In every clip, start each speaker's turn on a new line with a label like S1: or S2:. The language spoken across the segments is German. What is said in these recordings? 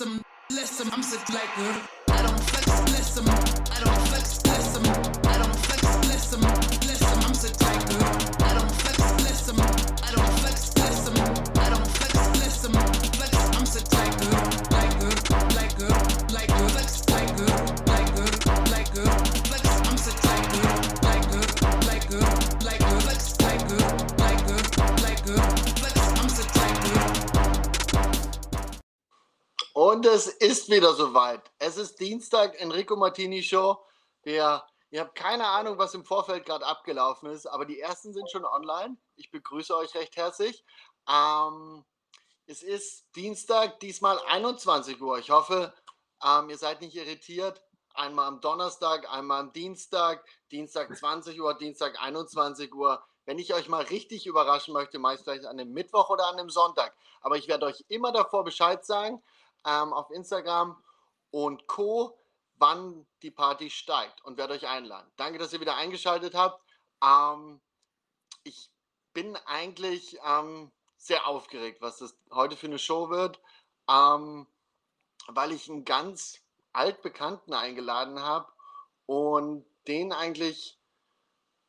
S1: I'm sick like, I don't flex, bless them.
S2: Und es ist wieder soweit. Es ist Dienstag, Enrico Martini Show. Wir, ihr habt keine Ahnung, was im Vorfeld gerade abgelaufen ist, aber die ersten sind schon online. Ich begrüße euch recht herzlich. Ähm, es ist Dienstag, diesmal 21 Uhr. Ich hoffe, ähm, ihr seid nicht irritiert. Einmal am Donnerstag, einmal am Dienstag, Dienstag 20 Uhr, Dienstag 21 Uhr. Wenn ich euch mal richtig überraschen möchte, meist vielleicht an einem Mittwoch oder an einem Sonntag. Aber ich werde euch immer davor Bescheid sagen ähm, auf Instagram und Co., wann die Party steigt und werde euch einladen. Danke, dass ihr wieder eingeschaltet habt. Ähm, ich bin eigentlich ähm, sehr aufgeregt, was das heute für eine Show wird, ähm, weil ich einen ganz altbekannten eingeladen habe und den eigentlich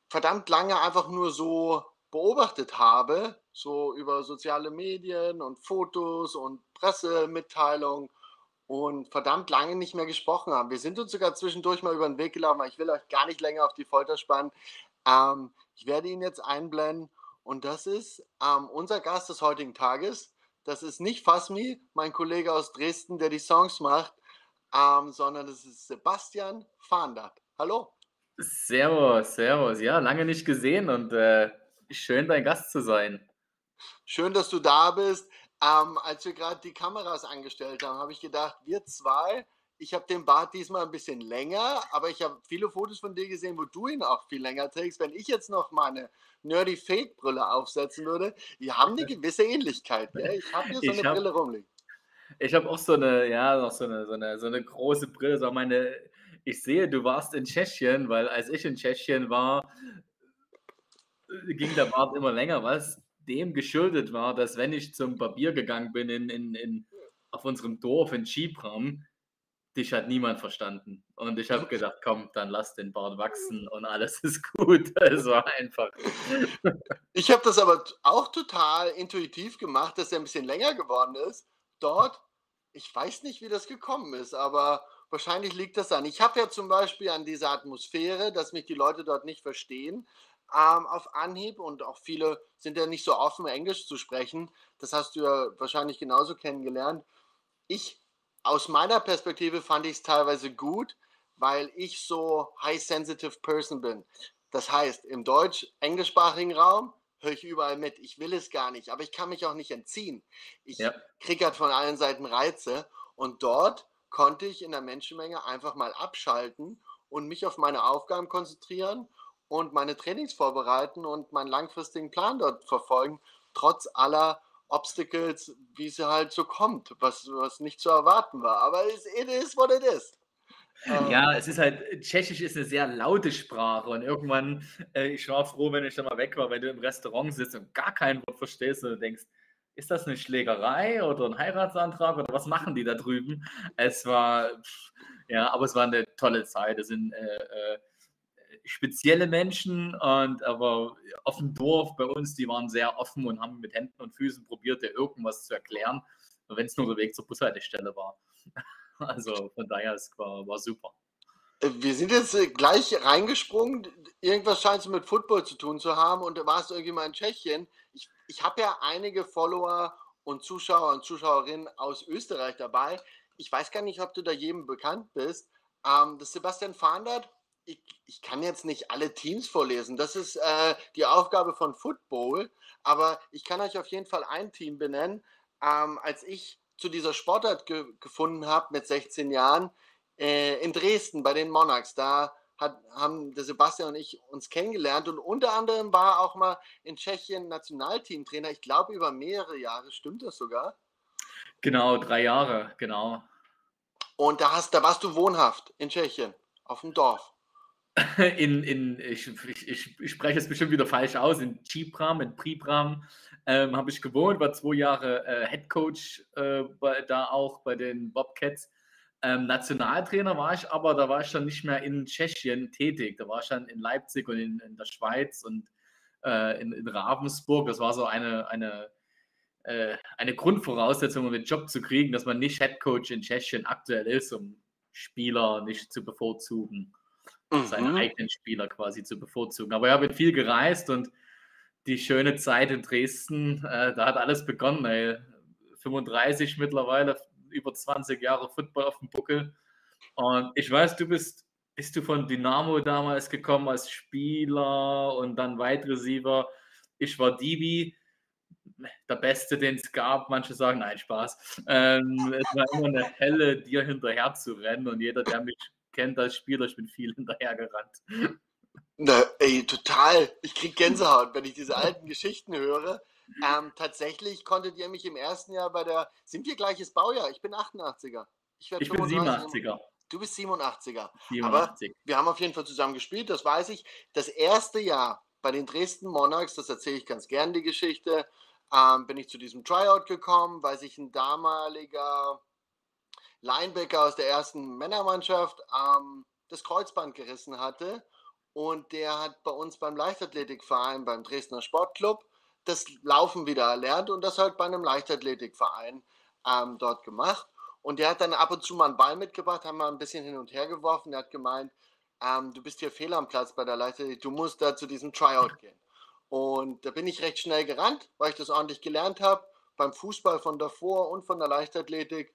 S2: verdammt lange einfach nur so beobachtet habe, so über soziale Medien und Fotos und Pressemitteilungen und verdammt lange nicht mehr gesprochen haben. Wir sind uns sogar zwischendurch mal über den Weg gelaufen, aber ich will euch gar nicht länger auf die Folter spannen. Ähm, ich werde ihn jetzt einblenden und das ist ähm, unser Gast des heutigen Tages. Das ist nicht Fasmi, mein Kollege aus Dresden, der die Songs macht, ähm, sondern das ist Sebastian Fahndert. Hallo.
S3: Servus, servus. Ja, lange nicht gesehen und äh, schön dein Gast zu sein.
S2: Schön, dass du da bist. Ähm, als wir gerade die Kameras angestellt haben, habe ich gedacht, wir zwei, ich habe den Bart diesmal ein bisschen länger, aber ich habe viele Fotos von dir gesehen, wo du ihn auch viel länger trägst. Wenn ich jetzt noch meine Nerdy Fake Brille aufsetzen würde, die haben eine gewisse Ähnlichkeit. Gell? Ich habe hier so eine
S3: hab-
S2: Brille rumliegen.
S3: Ich habe auch so eine, ja, noch so eine, so eine, so eine große Brille. So meine, ich sehe, du warst in Tschechien, weil als ich in Tschechien war, ging der Bart immer länger, was dem geschuldet war, dass wenn ich zum Barbier gegangen bin in, in, in, auf unserem Dorf in Chibram, dich hat niemand verstanden. Und ich habe gedacht, komm, dann lass den Bart wachsen und alles ist gut. Es war einfach.
S2: Ich habe das aber auch total intuitiv gemacht, dass er ein bisschen länger geworden ist. Dort, ich weiß nicht, wie das gekommen ist, aber wahrscheinlich liegt das an. Ich habe ja zum Beispiel an dieser Atmosphäre, dass mich die Leute dort nicht verstehen, ähm, auf Anhieb und auch viele sind ja nicht so offen, Englisch zu sprechen. Das hast du ja wahrscheinlich genauso kennengelernt. Ich, aus meiner Perspektive, fand ich es teilweise gut, weil ich so high-sensitive Person bin. Das heißt, im deutsch-englischsprachigen Raum höre ich überall mit. Ich will es gar nicht, aber ich kann mich auch nicht entziehen. Ich
S3: Ja.
S2: kriege halt von allen Seiten Reize und dort konnte ich in der Menschenmenge einfach mal abschalten und mich auf meine Aufgaben konzentrieren und meine Trainings vorbereiten und meinen langfristigen Plan dort verfolgen, trotz aller Obstacles, wie sie halt so kommt, was, was nicht zu erwarten war. Aber es it is what it is. Ähm,
S3: Ja, es ist halt, Tschechisch ist eine sehr laute Sprache und irgendwann, äh, ich war froh, wenn ich dann mal weg war, wenn du im Restaurant sitzt und gar kein Wort verstehst und du denkst, ist das eine Schlägerei oder ein Heiratsantrag oder was machen die da drüben? Es war, pff, ja, aber es war eine tolle Zeit. Es sind äh, äh, spezielle Menschen und aber auf dem Dorf bei uns, die waren sehr offen und haben mit Händen und Füßen probiert, dir irgendwas zu erklären, wenn es nur der Weg zur Bushaltestelle war. Also von daher, es war, war super.
S2: Äh, Wir sind jetzt äh, gleich reingesprungen. Irgendwas scheint es mit Football zu tun zu haben und du warst irgendwie mal in Tschechien. Ich, ich habe ja einige Follower und Zuschauer und Zuschauerinnen aus Österreich dabei. Ich weiß gar nicht, ob du da jedem bekannt bist. Ähm, das Sebastian Fahndert, ich, ich kann jetzt nicht alle Teams vorlesen. Das ist äh, die Aufgabe von Football. Aber ich kann euch auf jeden Fall ein Team benennen. Ähm, als ich zu dieser Sportart ge gefunden habe mit 16 Jahren, äh, in Dresden bei den Monarchs. Da hat, haben der Sebastian und ich uns kennengelernt und unter anderem war er auch mal in Tschechien Nationalteamtrainer. Ich glaube über mehrere Jahre, stimmt das sogar?
S3: Genau, drei Jahre, genau.
S2: Und da, hast, da warst du wohnhaft in Tschechien, auf dem Dorf.
S3: in, in ich, ich, ich, spreche es bestimmt wieder falsch aus, in Chipram, in Pribram ähm, habe ich gewohnt, war zwei Jahre äh, Head Coach äh, bei, da auch bei den Bobcats. Ähm, Nationaltrainer war ich aber, da war ich dann nicht mehr in Tschechien tätig. Da war ich dann in Leipzig und in, in der Schweiz und äh, in, in, Ravensburg. Das war so eine, eine, äh, eine Grundvoraussetzung, um den Job zu kriegen, dass man nicht Head Coach in Tschechien aktuell ist, um Spieler nicht zu bevorzugen mhm. seine eigenen Spieler quasi zu bevorzugen. Aber ich habe viel gereist und die schöne Zeit in Dresden, äh, da hat alles begonnen. Ey. 35 mittlerweile, über 20 Jahre Football auf dem Buckel. Und ich weiß, du bist, bist du von Dynamo damals gekommen als Spieler und dann Wide Receiver. Ich war Divi, der Beste, den es gab. Manche sagen, nein, Spaß. Ähm, es war immer eine Helle, dir hinterher zu rennen und jeder, der mich kennt als Spieler, ich bin viel hinterhergerannt.
S2: Na, ey, total. Ich krieg Gänsehaut, wenn ich diese alten Geschichten höre. Ähm, tatsächlich konntet ihr mich im ersten Jahr bei der. Sind wir gleiches Baujahr? Ich bin 88er.
S3: Ich, ich bin 87er.
S2: Du bist 87er. 87. Aber wir haben auf jeden Fall zusammen gespielt, das weiß ich. Das erste Jahr bei den Dresden Monarchs, das erzähle ich ganz gern die Geschichte, ähm, bin ich zu diesem Tryout gekommen, weil sich ein damaliger Linebacker aus der ersten Männermannschaft ähm, das Kreuzband gerissen hatte. Und der hat bei uns beim Leichtathletikverein, beim Dresdner Sportclub, das Laufen wieder erlernt und das halt bei einem Leichtathletikverein ähm, dort gemacht. Und der hat dann ab und zu mal einen Ball mitgebracht, haben wir ein bisschen hin und her geworfen. Der hat gemeint, ähm, du bist hier fehl am Platz bei der Leichtathletik, du musst da zu diesem Tryout gehen. Und da bin ich recht schnell gerannt, weil ich das ordentlich gelernt habe, beim Fußball von davor und von der Leichtathletik.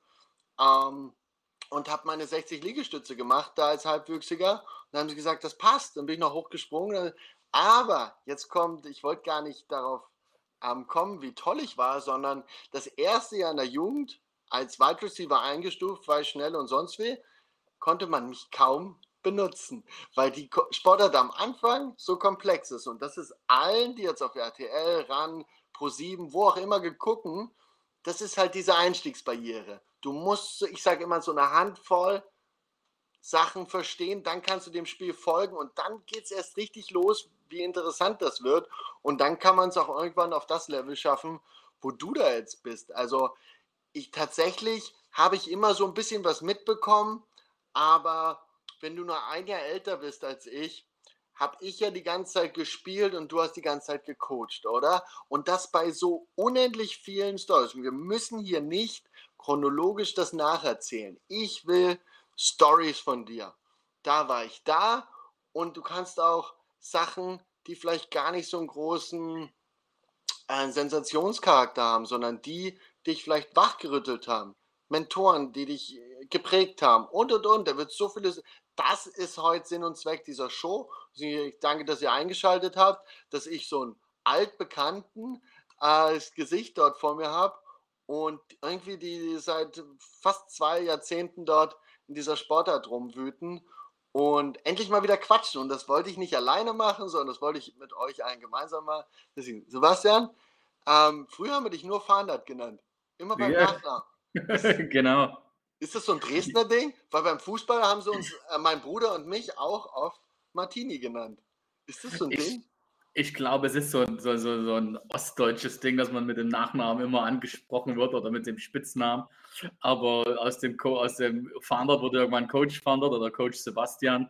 S2: Ähm, und habe meine 60 Liegestütze gemacht, da als Halbwüchsiger. Und dann haben sie gesagt, das passt. Dann bin ich noch hochgesprungen. Aber jetzt kommt, ich wollte gar nicht darauf ähm, kommen, wie toll ich war, sondern das erste Jahr in der Jugend als Wide Receiver eingestuft, weil schnell und sonst wie, konnte man mich kaum benutzen, weil die Sportart am Anfang so komplex ist. Und das ist allen, die jetzt auf RTL, RAN, Pro7, wo auch immer gegucken, das ist halt diese Einstiegsbarriere. Du musst, ich sage immer, so eine Handvoll Sachen verstehen, dann kannst du dem Spiel folgen und dann geht es erst richtig los, wie interessant das wird. Und dann kann man es auch irgendwann auf das Level schaffen, wo du da jetzt bist. Also ich tatsächlich habe ich immer so ein bisschen was mitbekommen, aber wenn du nur ein Jahr älter bist als ich, habe ich ja die ganze Zeit gespielt und du hast die ganze Zeit gecoacht, oder? Und das bei so unendlich vielen Stories. Wir müssen hier nicht chronologisch das nacherzählen. Ich will Stories von dir. Da war ich da und du kannst auch Sachen, die vielleicht gar nicht so einen großen äh, Sensationscharakter haben, sondern die dich vielleicht wachgerüttelt haben. Mentoren, die dich äh, geprägt haben und und und. Da wird so vieles. Das ist heute Sinn und Zweck dieser Show. Ich danke, dass ihr eingeschaltet habt, dass ich so einen altbekannten als Gesicht dort vor mir habe und irgendwie die seit fast zwei Jahrzehnten dort in dieser Sportart rumwüten und endlich mal wieder quatschen. Und das wollte ich nicht alleine machen, sondern das wollte ich mit euch allen gemeinsam machen. Deswegen, Sebastian, ähm, früher haben wir dich nur Fahndat genannt. Immer beim ja.
S3: Nachnamen. genau.
S2: Ist das so ein Dresdner Ding? Weil beim Fußball haben sie uns, äh, mein Bruder und mich, auch oft Martini genannt. Ist das so ein ich, Ding?
S3: Ich glaube, es ist so, so, so, so ein ostdeutsches Ding, dass man mit dem Nachnamen immer angesprochen wird oder mit dem Spitznamen. Aber aus dem, Co aus dem Founder wurde irgendwann Coach Founder oder Coach Sebastian.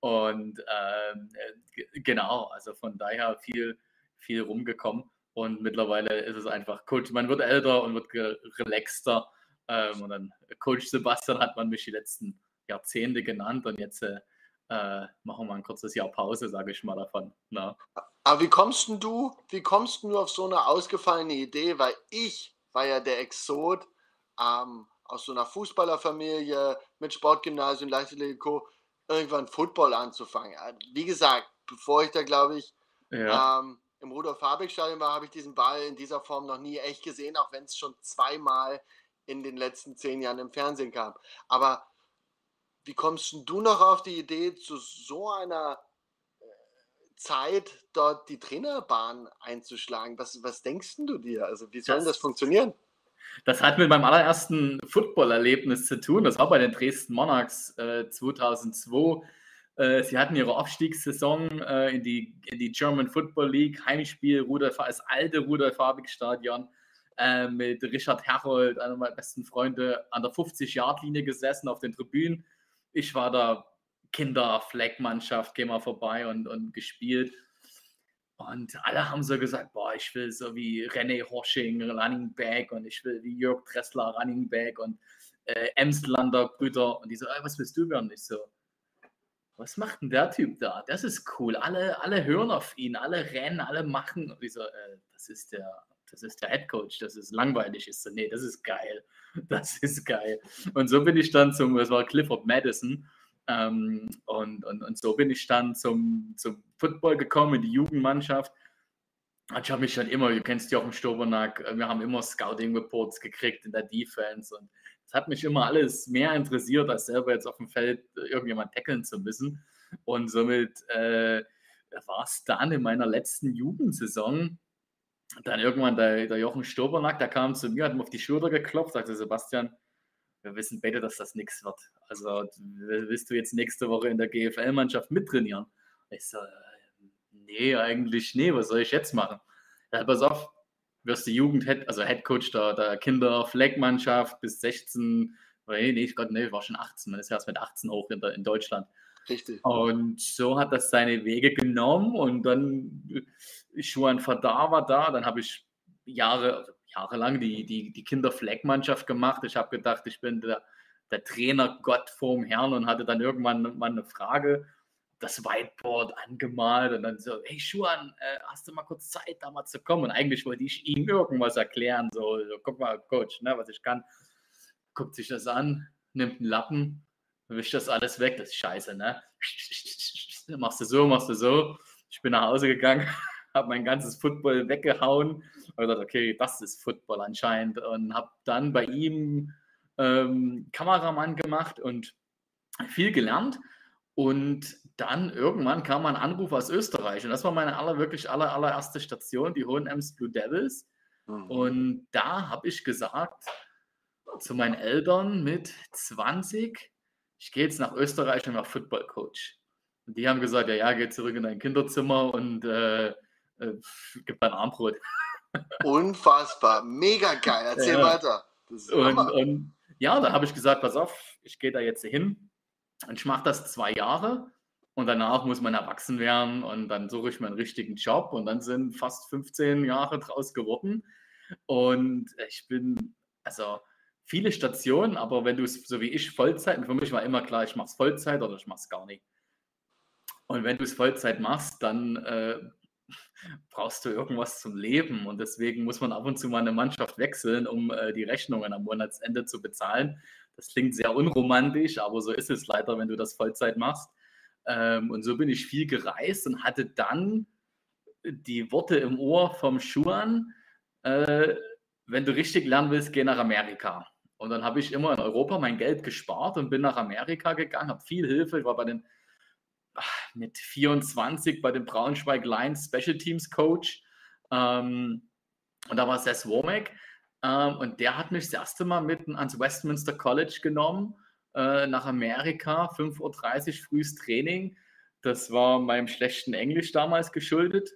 S3: Und äh, genau, also von daher viel, viel rumgekommen. Und mittlerweile ist es einfach Coach, man wird älter und wird relaxter. Ähm, und dann Coach Sebastian hat man mich die letzten Jahrzehnte genannt und jetzt äh, äh, machen wir ein kurzes Jahr Pause, sage ich mal davon. Na.
S2: Aber wie kommst du, wie kommst du auf so eine ausgefallene Idee? Weil ich war ja der Exot ähm, aus so einer Fußballerfamilie mit Sportgymnasium, Leichtathletik, irgendwann Football anzufangen. Wie gesagt, bevor ich da, glaube ich, ja. ähm, im Rudolf-Habig-Stadion war, habe ich diesen Ball in dieser Form noch nie echt gesehen, auch wenn es schon zweimal in den letzten zehn Jahren im Fernsehen kam. Aber wie kommst du noch auf die Idee, zu so einer äh, Zeit dort die Trainerbahn einzuschlagen? Was, was denkst du dir? Also, wie soll das, das funktionieren?
S3: Das hat mit meinem allerersten Football-Erlebnis zu tun. Das war bei den Dresden Monarchs äh, 2002. Äh, sie hatten ihre Aufstiegssaison äh, in, die, in die German Football League, Heimspiel, Rudolf, das alte Rudolf-Habig-Stadion äh, mit Richard Herold, einer meiner besten Freunde, an der 50-Yard-Linie gesessen auf den Tribünen. Ich war da Kinder-Fleckmannschaft, geh mal vorbei und, und gespielt. Und alle haben so gesagt, boah, ich will so wie René Horsching, Running Back und ich will wie Jörg Dressler, Running Back und äh, Emslander Brüder. Und die so, was willst du werden? Ich so, was macht denn der Typ da? Das ist cool. Alle, alle hören auf ihn, alle rennen, alle machen. Und ich so, äh, das ist der, das ist der Head Coach, das ist langweilig. Ich so, nee, das ist geil. Das ist geil. Und so bin ich dann zum, es war Clifford Madison. Ähm, und, und, und so bin ich dann zum, zum Football gekommen, in die Jugendmannschaft. Ich habe mich schon immer, du kennst Jochen Stobernack, äh, wir haben immer Scouting-Reports gekriegt in der Defense und es hat mich immer alles mehr interessiert, als selber jetzt auf dem Feld irgendjemand tackeln zu müssen. Und somit äh, war es dann in meiner letzten Jugendsaison, dann irgendwann der, der Jochen Stobernack, der kam zu mir, hat mir auf die Schulter geklopft, sagte Sebastian, wir wissen beide, dass das nichts wird. Also willst du jetzt nächste Woche in der GFL-Mannschaft mittrainieren? Ich so, äh, nee, eigentlich nee, was soll ich jetzt machen? Ja, pass auf, wirst du Jugend, also Headcoach der, der Kinder-Fleckmannschaft bis 16, nee, nee, Gott, nee, war schon 18, man ist erst mit 18 hoch in, der, in Deutschland.
S2: Richtig.
S3: Und so hat das seine Wege genommen und dann Schuan Fadar war da, dann habe ich Jahre, jahrelang die, die, die Kinderfleckmannschaft gemacht. Ich habe gedacht, ich bin der, der Trainer Gott vorm Herrn und hatte dann irgendwann mal eine Frage das Whiteboard angemalt und dann so, hey Schuan, äh, hast du mal kurz Zeit, da mal zu kommen? Und eigentlich wollte ich ihm irgendwas erklären, so, so guck mal, Coach, ne, was ich kann. Guckt sich das an, nimmt einen Lappen, wischt das alles weg, das ist scheiße, ne? Machst du so, machst du so. Ich bin nach Hause gegangen, habe mein ganzes Football weggehauen und gedacht, okay, das ist Football anscheinend und habe dann bei ihm ähm, Kameramann gemacht und viel gelernt und dann irgendwann kam ein Anruf aus Österreich und das war meine aller, wirklich aller, allererste Station, die Hohenems Blue Devils. Mhm. Und da habe ich gesagt zu meinen Eltern mit 20, ich gehe jetzt nach Österreich und mache Football Coach. Und die haben gesagt, ja, ja, geh zurück in dein Kinderzimmer und äh, äh, gib dein Armbrot.
S2: Unfassbar, mega geil, erzähl ja. weiter.
S3: Und, und, ja, da habe ich gesagt, pass auf, ich gehe da jetzt hin und ich mache das zwei Jahre und danach muss man erwachsen werden und dann suche ich mir einen richtigen Job und dann sind fast 15 Jahre draus geworden. Und ich bin, also viele Stationen, aber wenn du es so wie ich Vollzeit, für mich war immer klar, ich mache es Vollzeit oder ich mache es gar nicht. Und wenn du es Vollzeit machst, dann äh, brauchst du irgendwas zum Leben. Und deswegen muss man ab und zu mal eine Mannschaft wechseln, um äh, die Rechnungen am Monatsende zu bezahlen. Das klingt sehr unromantisch, aber so ist es leider, wenn du das Vollzeit machst. Ähm, und so bin ich viel gereist und hatte dann die Worte im Ohr vom Schuan, äh, wenn du richtig lernen willst, geh nach Amerika. Und dann habe ich immer in Europa mein Geld gespart und bin nach Amerika gegangen, habe viel Hilfe. Ich war bei den mit 24 bei den Braunschweig Lions Special Teams Coach. Ähm, und da war Seth Womack. Ähm, und der hat mich das erste Mal mit ans Westminster College genommen äh, nach Amerika, 5.30 Uhr frühes Training. Das war meinem schlechten Englisch damals geschuldet.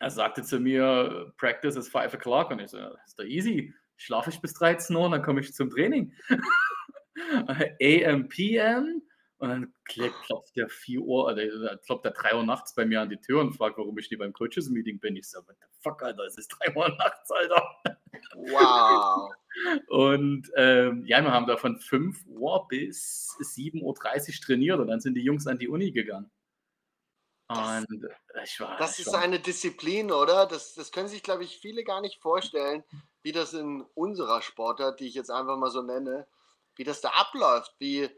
S3: Er sagte zu mir, Practice is 5 o'clock. Und ich so, das ist doch easy. Schlafe ich bis 13 Uhr und dann komme ich zum Training. AM, PM. Und dann klopft der 4 Uhr, oder äh, klopft der 3 Uhr nachts bei mir an die Tür und fragt, warum ich nicht beim Coaches-Meeting bin. Ich so, what the fuck, Alter, es ist 3 Uhr nachts, Alter.
S2: Wow.
S3: Und ähm, ja, wir haben da von 5 Uhr bis 7.30 Uhr trainiert und dann sind die Jungs an die Uni gegangen.
S2: Und das, ich war, das ist war, eine Disziplin, oder? Das, das können sich, glaube ich, viele gar nicht vorstellen, wie das in unserer Sportart, die ich jetzt einfach mal so nenne, wie das da abläuft, wie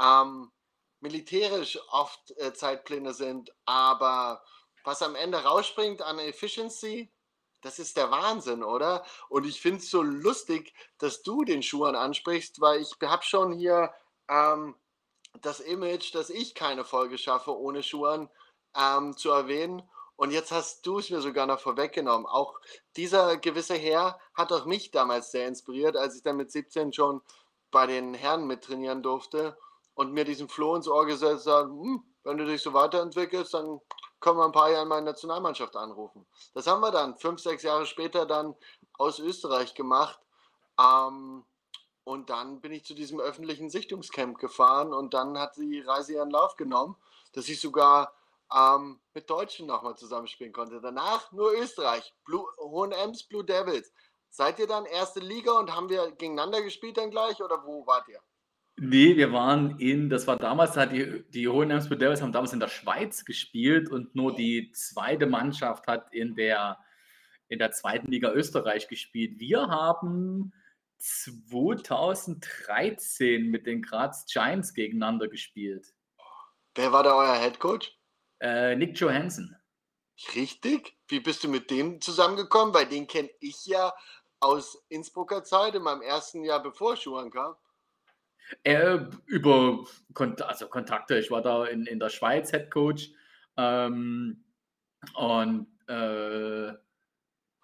S2: ähm, militärisch oft äh, Zeitpläne sind, aber was am Ende rausspringt an Efficiency, das ist der Wahnsinn, oder? Und ich finde es so lustig, dass du den Schuhan ansprichst, weil ich habe schon hier ähm, das Image, dass ich keine Folge schaffe, ohne Schuhan ähm, zu erwähnen. Und jetzt hast du es mir sogar noch vorweggenommen. Auch dieser gewisse Herr hat auch mich damals sehr inspiriert, als ich dann mit 17 schon bei den Herren mittrainieren durfte. Und mir diesen Floh ins Ohr gesetzt gesagt, hm, wenn du dich so weiterentwickelst, dann können wir ein paar Jahre in meine Nationalmannschaft anrufen. Das haben wir dann fünf, sechs Jahre später dann aus Österreich gemacht. Ähm, und dann bin ich zu diesem öffentlichen Sichtungscamp gefahren und dann hat die Reise ihren Lauf genommen, dass ich sogar ähm, mit Deutschen nochmal zusammenspielen konnte. Danach nur Österreich, Hohenems Blue Devils. Seid ihr dann erste Liga und haben wir gegeneinander gespielt dann gleich oder wo wart ihr?
S3: Nee, wir waren in, das war damals, hat die, die Hohenems Blue Devils haben damals in der Schweiz gespielt und nur die zweite Mannschaft hat in der, in der zweiten Liga Österreich gespielt. Wir haben 2013 mit den Graz Giants gegeneinander gespielt.
S2: Wer war da euer Head Coach?
S3: Äh, Nick Johansson.
S2: Richtig? Wie bist du mit dem zusammengekommen? Weil den kenne ich ja aus Innsbrucker Zeit in meinem ersten Jahr, bevor Schuhan kam.
S3: Er über Kont also Kontakte. Ich war da in, in der Schweiz Head Coach. Ähm, und äh,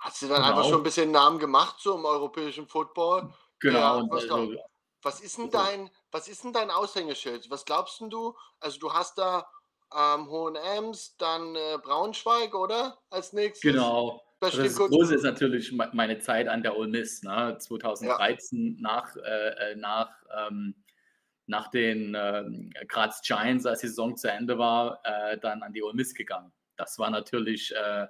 S2: Hast du dann genau. einfach schon ein bisschen Namen gemacht so im europäischen Football?
S3: Genau.
S2: Ja, was, also, was, ist denn dein, was ist denn dein Aushängeschild? Was glaubst du? Also du hast da ähm, Hohenems, dann äh, Braunschweig, oder? Als nächstes.
S3: Genau. Das, das Große ist natürlich meine Zeit an der Ole Miss, ne? 2013 ja. nach, äh, äh, nach, ähm, nach den äh, Graz Giants, als die Saison zu Ende war, äh, dann an die Ole Miss gegangen. Das war natürlich. Äh,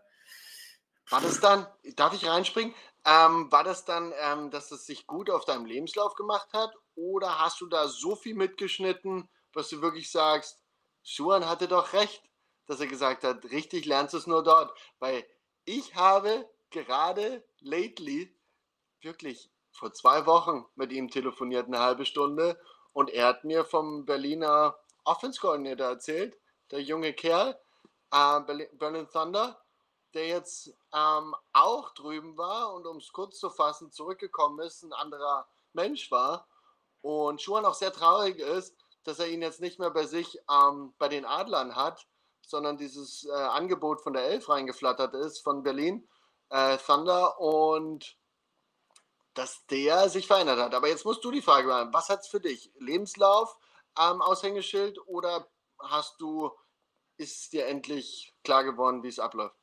S2: war das dann, darf ich reinspringen? Ähm, war das dann, ähm, dass es sich gut auf deinem Lebenslauf gemacht hat? Oder hast du da so viel mitgeschnitten, was du wirklich sagst, Schuhan hatte doch recht, dass er gesagt hat, richtig lernst du es nur dort. Weil ich habe gerade lately, wirklich vor zwei Wochen mit ihm telefoniert, eine halbe Stunde, und er hat mir vom Berliner Offense Coordinator erzählt, der junge Kerl, äh, Berlin Thunder, der jetzt ähm, auch drüben war und um es kurz zu fassen, zurückgekommen ist, ein anderer Mensch war. Und Schuhan auch sehr traurig ist, dass er ihn jetzt nicht mehr bei sich ähm, bei den Adlern hat, sondern dieses äh, Angebot von der Elf reingeflattert ist von Berlin, äh, Thunder und dass der sich verändert hat. Aber jetzt musst du die Frage beantworten, was hat es für dich? Lebenslauf, ähm, Aushängeschild oder hast du, ist dir endlich klar geworden, wie es abläuft?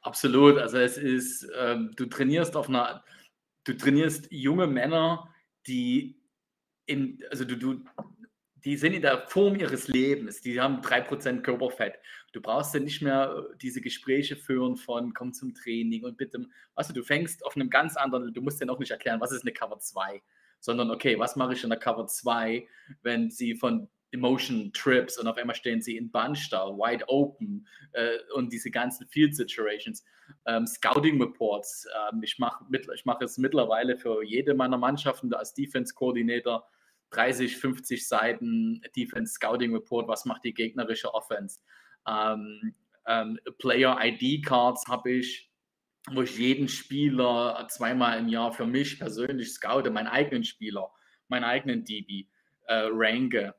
S3: Absolut. Also es ist, ähm, du trainierst auf einer, du trainierst junge Männer, die in, also du, du, die sind in der Form ihres Lebens, die haben 3% Körperfett. Du brauchst ja nicht mehr äh, diese Gespräche führen von komm zum Training und bitte, also du fängst auf einem ganz anderen, du musst ja auch nicht erklären, was ist eine Cover 2, sondern okay, was mache ich in der Cover 2, wenn sie von Emotion Trips und auf einmal stehen sie in Bunch wide open äh, und diese ganzen Field Situations, ähm, Scouting Reports. Ähm, ich mache mach es mittlerweile für jede meiner Mannschaften als Defense Coordinator 30, 50 Seiten Defense Scouting Report, was macht die gegnerische Offense. Ähm, ähm, Player ID Cards habe ich, wo ich jeden Spieler zweimal im Jahr für mich persönlich scoute, meinen eigenen Spieler, meinen eigenen DB, äh, ranke.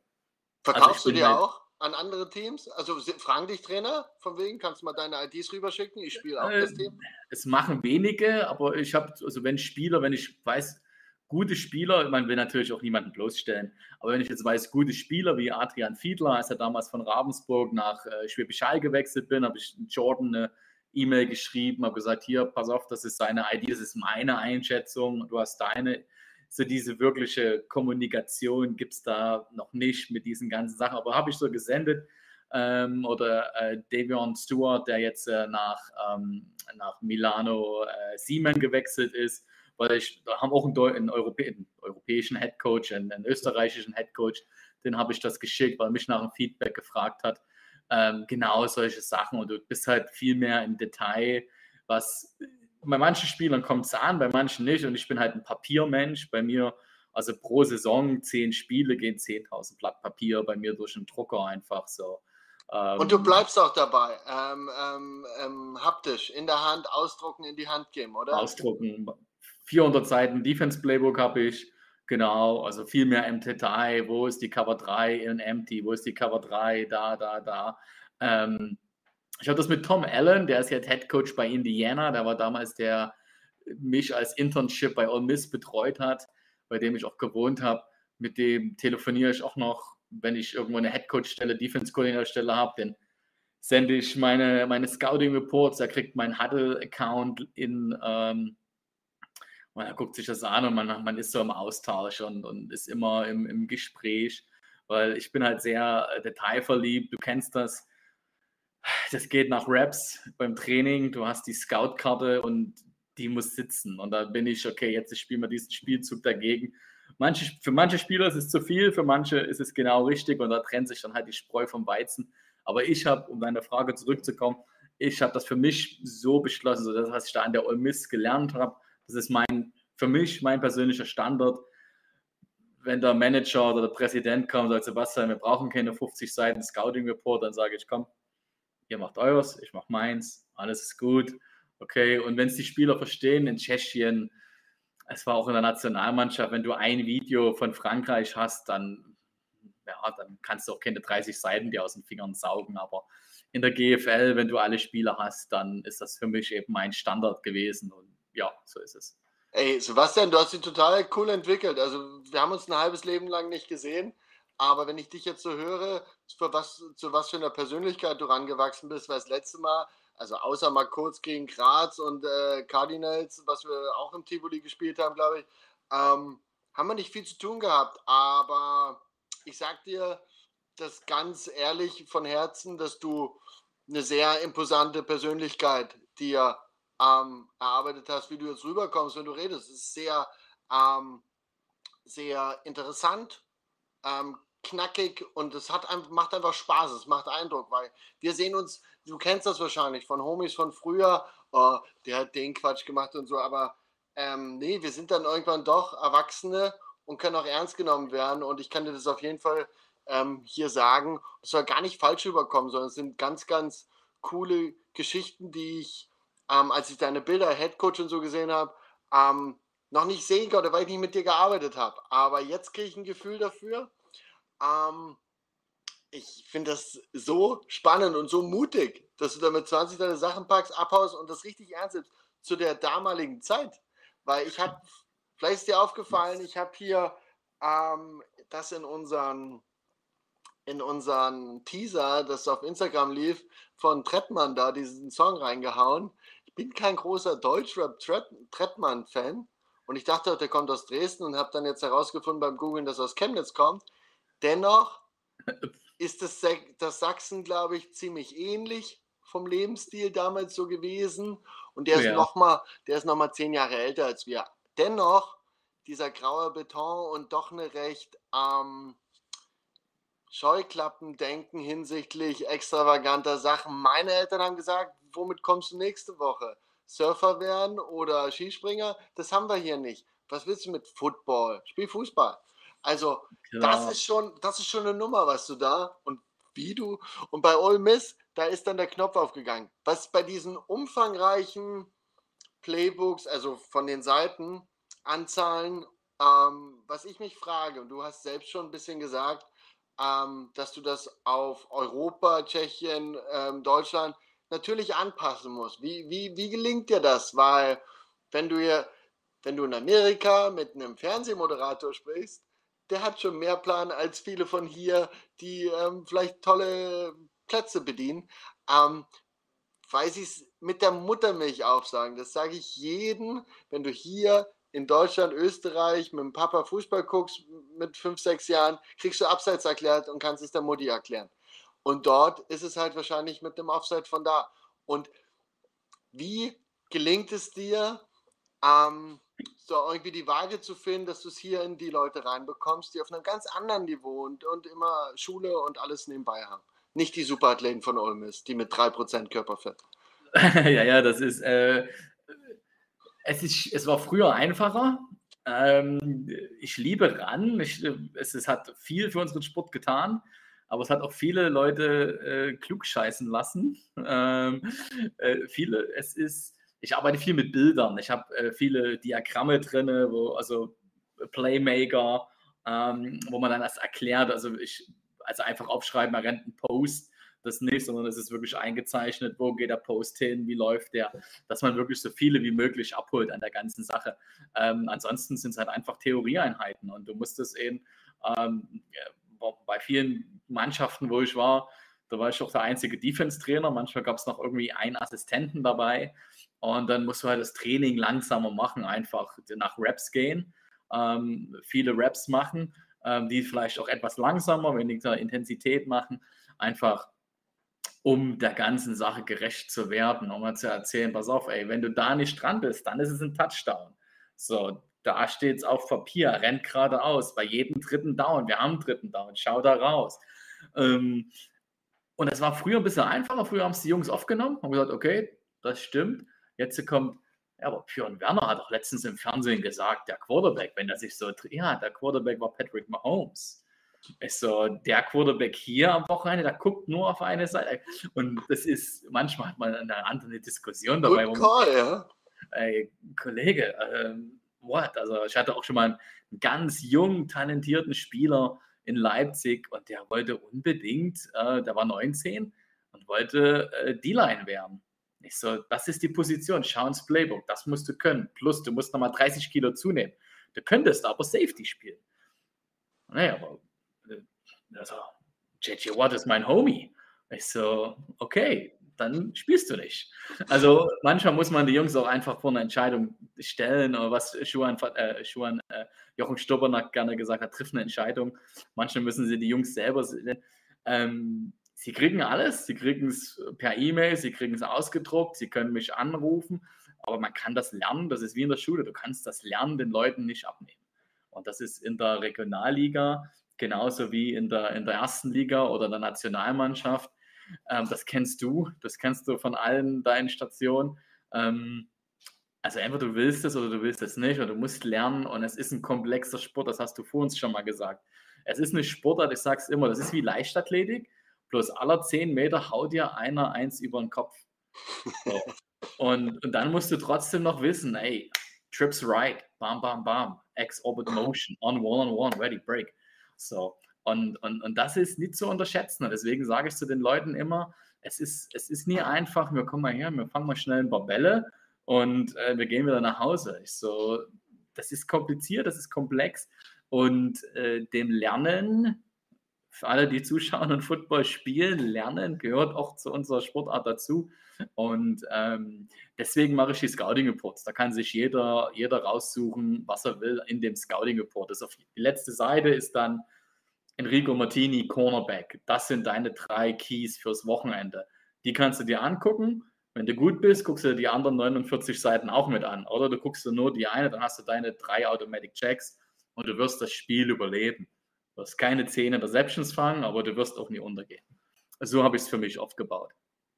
S2: Verkaufst also du die halt, auch an andere Teams? Also fragen dich Trainer von wegen, kannst du mal deine IDs rüberschicken? Ich spiele auch äh, das Team.
S3: Es machen wenige, aber ich habe, also wenn Spieler, wenn ich weiß, gute Spieler, man will natürlich auch niemanden bloßstellen, aber wenn ich jetzt weiß, gute Spieler wie Adrian Fiedler, als er damals von Ravensburg nach äh, Schwäbisch Hall gewechselt bin, habe ich Jordan eine E-Mail geschrieben, habe gesagt, hier, pass auf, das ist seine ID, das ist meine Einschätzung, du hast deine. So diese wirkliche Kommunikation gibt es da noch nicht mit diesen ganzen Sachen, aber habe ich so gesendet. Ähm, oder äh, Davion Stewart, der jetzt äh, nach, ähm, nach Milano äh, Siemen gewechselt ist, weil ich da haben auch einen, einen, Europä einen europäischen Headcoach, einen, einen österreichischen Headcoach, den habe ich das geschickt, weil mich nach einem Feedback gefragt hat. Ähm, genau solche Sachen und du bist halt viel mehr im Detail, was bei manchen Spielern kommt es an, bei manchen nicht und ich bin halt ein Papiermensch. Bei mir, also pro Saison zehn Spiele gehen 10.000 Blatt Papier bei mir durch den Drucker einfach so.
S2: Ähm, und du bleibst auch dabei, ähm, ähm, ähm haptisch, in der Hand ausdrucken, in die Hand geben, oder?
S3: Ausdrucken, 400 Seiten Defense Playbook habe ich. Genau, also viel mehr im Detail. Wo ist die Cover 3 in Empty? Wo ist die Cover 3? Da, da, da. Ähm, ich habe das mit Tom Allen, der ist jetzt Head Coach bei Indiana. Der war damals der mich als Internship bei Ole Miss betreut hat, bei dem ich auch gewohnt habe. Mit dem telefoniere ich auch noch wenn ich irgendwo eine Headcoach-Stelle, Defense-Coordinator-Stelle habe, dann sende ich meine, meine Scouting-Reports, er kriegt meinen Huddle-Account in, ähm, man guckt sich das an und man, man ist so im Austausch und, und ist immer im, im Gespräch, weil ich bin halt sehr äh, detailverliebt, du kennst das. Das geht nach Raps beim Training, du hast die Scout-Karte und die muss sitzen. Und da bin ich, okay, jetzt spielen wir diesen Spielzug dagegen. Manche, für manche Spieler ist es zu viel, für manche ist es genau richtig und da trennt sich dann halt die Spreu vom Weizen. Aber ich habe, um deine Frage zurückzukommen, ich habe das für mich so beschlossen, so das, was ich da an der Ole Miss gelernt habe, das ist mein, für mich mein persönlicher Standard. Wenn der Manager oder der Präsident kommt und sagt, Sebastian, wir brauchen keine 50 Seiten Scouting Report, dann sage ich, komm, ihr macht eures, ich mache meins, alles ist gut. Okay, und wenn es die Spieler verstehen in Tschechien, es war auch in der Nationalmannschaft, wenn du ein Video von Frankreich hast, dann, ja, dann kannst du auch keine 30 Seiten dir aus den Fingern saugen. Aber in der GFL, wenn du alle Spieler hast, dann ist das für mich eben mein Standard gewesen. Und ja, so ist es.
S2: Ey, Sebastian, du hast dich total cool entwickelt. Also, wir haben uns ein halbes Leben lang nicht gesehen. Aber wenn ich dich jetzt so höre, für was, zu was für einer Persönlichkeit du rangewachsen bist, weil das letzte Mal also außer mal kurz gegen Graz und äh, Cardinals, was wir auch im Tivoli gespielt haben, glaube ich, ähm, haben wir nicht viel zu tun gehabt. Aber ich sag dir das ganz ehrlich von Herzen, dass du eine sehr imposante Persönlichkeit dir ähm, erarbeitet hast, wie du jetzt rüberkommst, wenn du redest. Es ist sehr, ähm, sehr interessant, ähm, knackig und es hat, macht einfach Spaß, es macht Eindruck, weil wir sehen uns du kennst das wahrscheinlich von Homies von früher, oh, der hat den Quatsch gemacht und so, aber ähm, nee, wir sind dann irgendwann doch Erwachsene und können auch ernst genommen werden und ich kann dir das auf jeden Fall ähm, hier sagen. Es soll gar nicht falsch rüberkommen, sondern es sind ganz, ganz coole Geschichten, die ich, ähm, als ich deine Bilder, Headcoach und so gesehen habe, ähm, noch nicht sehen konnte, weil ich nicht mit dir gearbeitet habe. Aber jetzt kriege ich ein Gefühl dafür. Ähm, ich finde das so spannend und so mutig, dass du da mit 20 deine Sachen packst, abhaust und das richtig ernst nimmst zu der damaligen Zeit. Weil ich habe, vielleicht ist dir aufgefallen, ich habe hier ähm, das in unseren, in unseren Teaser, das auf Instagram lief, von Trettmann da, diesen Song reingehauen. Ich bin kein großer Deutschrap-Trettmann-Fan und ich dachte, der kommt aus Dresden und habe dann jetzt herausgefunden beim Googlen, dass er aus Chemnitz kommt. Dennoch ist das, das Sachsen, glaube ich, ziemlich ähnlich vom Lebensstil damals so gewesen. Und der oh ja. ist nochmal, der ist nochmal zehn Jahre älter als wir. Dennoch, dieser graue Beton und doch eine recht ähm, Scheuklappendenken hinsichtlich extravaganter Sachen. Meine Eltern haben gesagt, womit kommst du nächste Woche? Surfer werden oder Skispringer? Das haben wir hier nicht. Was willst du mit Football? Spiel Fußball. Also, genau. das ist schon, das ist schon eine Nummer, was du da und wie du. Und bei Ole Miss, da ist dann der Knopf aufgegangen. Was bei diesen umfangreichen Playbooks, also von den Seiten, Anzahlen, ähm, was ich mich frage, und du hast selbst schon ein bisschen gesagt, ähm, dass du das auf Europa, Tschechien, ähm, Deutschland natürlich anpassen musst. Wie, wie, wie gelingt dir das? Weil, wenn du hier, wenn du in Amerika mit einem Fernsehmoderator sprichst, der hat schon mehr Plan als viele von hier, die ähm, vielleicht tolle Plätze bedienen. Ähm, weil sie es mit der Muttermilch aufsagen. Das sage ich jedem, wenn du hier in Deutschland, Österreich mit dem Papa Fußball guckst mit fünf, sechs Jahren, kriegst du Abseits erklärt und kannst es der Mutti erklären. Und dort ist es halt wahrscheinlich mit dem Offside von da. Und wie gelingt es dir, ähm, so irgendwie die Waage zu finden, dass du es hier in die Leute reinbekommst, die auf einem ganz anderen Niveau und, und immer Schule und alles nebenbei haben. Nicht die Superathleten von Olmis, die mit 3% Körperfett.
S3: ja, ja, das ist, äh, es ist, es war früher einfacher. Ähm, ich liebe RAN. Ich, es, es hat viel für unseren Sport getan aber es hat auch viele Leute äh, klugscheißen lassen. Ähm, äh, viele, es ist, ich arbeite viel mit Bildern. Ich habe äh, viele Diagramme drin, wo, also Playmaker, ähm, wo man dann das erklärt. Also ich, also einfach aufschreiben, man rennt einen Post, das nicht, sondern es ist wirklich eingezeichnet, wo geht der Post hin, wie läuft der, dass man wirklich so viele wie möglich abholt an der ganzen Sache. Ähm, ansonsten sind es halt einfach Theorieeinheiten und du musst es eben ähm, bei vielen Mannschaften, wo ich war, da war ich auch der einzige Defense-Trainer. Manchmal gab es noch irgendwie einen Assistenten dabei. Und dann musst du halt das Training langsamer machen, einfach nach Reps gehen, ähm, viele Reps machen, ähm, die vielleicht auch etwas langsamer, weniger Intensität machen, einfach um der ganzen Sache gerecht zu werden, um mal zu erzählen, pass auf, ey, wenn du da nicht dran bist, dann ist es ein Touchdown. So, da steht es auf Papier, rennt geradeaus, bei jedem dritten Down, wir haben einen dritten Down, schau da raus. Ähm, und das war früher ein bisschen einfacher, früher haben es die Jungs aufgenommen, haben gesagt, okay, das stimmt. Jetzt kommt, ja, aber Björn Werner hat auch letztens im Fernsehen gesagt, der Quarterback, wenn er sich so, ja, der Quarterback war Patrick Mahomes. Ist so, der Quarterback hier am Wochenende, der guckt nur auf eine Seite. Und das ist, manchmal hat man eine andere Diskussion dabei.
S2: Good call, ja.
S3: Ey, Kollege, ähm, what? Also ich hatte auch schon mal einen ganz jungen, talentierten Spieler in Leipzig und der wollte unbedingt, äh, der war 19 und wollte äh, D-Line werden. Ich so, das ist die Position, schau ins Playbook, das musst du können. Plus, du musst nochmal 30 Kilo zunehmen. Du könntest aber Safety spielen. Naja, aber also, JJ Watt ist mein Homie. Ich so, okay, dann spielst du nicht. Also manchmal muss man die Jungs auch einfach vor eine Entscheidung stellen, oder was Schuhan, äh, Schuhan äh, Jochen Stobbernack gerne gesagt hat, trifft eine Entscheidung. Manchmal müssen sie die Jungs selber ähm, Sie kriegen alles, sie kriegen es per E-Mail, sie kriegen es ausgedruckt, sie können mich anrufen, aber man kann das lernen, das ist wie in der Schule, du kannst das Lernen den Leuten nicht abnehmen. Und das ist in der Regionalliga genauso wie in der, in der ersten Liga oder der Nationalmannschaft. Ähm, das kennst du, das kennst du von allen deinen Stationen. Ähm, also entweder du willst es oder du willst es nicht oder du musst lernen und es ist ein komplexer Sport, das hast du vor uns schon mal gesagt. Es ist eine Sportart, ich sage es immer, das ist wie Leichtathletik, bloß aller zehn Meter haut dir einer eins über den Kopf. So. und, und dann musst du trotzdem noch wissen, ey, trips right, bam, bam, bam, X-Orbit Motion, on, one, on, one, ready, break. So, und, und, und das ist nicht zu unterschätzen. Und deswegen sage ich zu den Leuten immer, es ist, es ist nie einfach, wir kommen mal her, wir fangen mal schnell ein paar Bälle und äh, wir gehen wieder nach Hause. Ich so, das ist kompliziert, das ist komplex und äh, dem Lernen, für alle, die zuschauen und Football spielen, Lernen gehört auch zu unserer Sportart dazu. Und ähm, deswegen mache ich die Scouting Reports. Da kann sich jeder, jeder raussuchen, was er will in dem Scouting Report. Das auf, die letzte Seite ist dann Enrico Martini, Cornerback. Das sind deine drei Keys fürs Wochenende. Die kannst du dir angucken. Wenn du gut bist, guckst du dir die anderen 49 Seiten auch mit an. Oder du guckst dir nur die eine, dann hast du deine drei Automatic Checks und du wirst das Spiel überleben. Du wirst keine 10 Interceptions fangen, aber du wirst auch nie untergehen. So habe ich es für mich aufgebaut.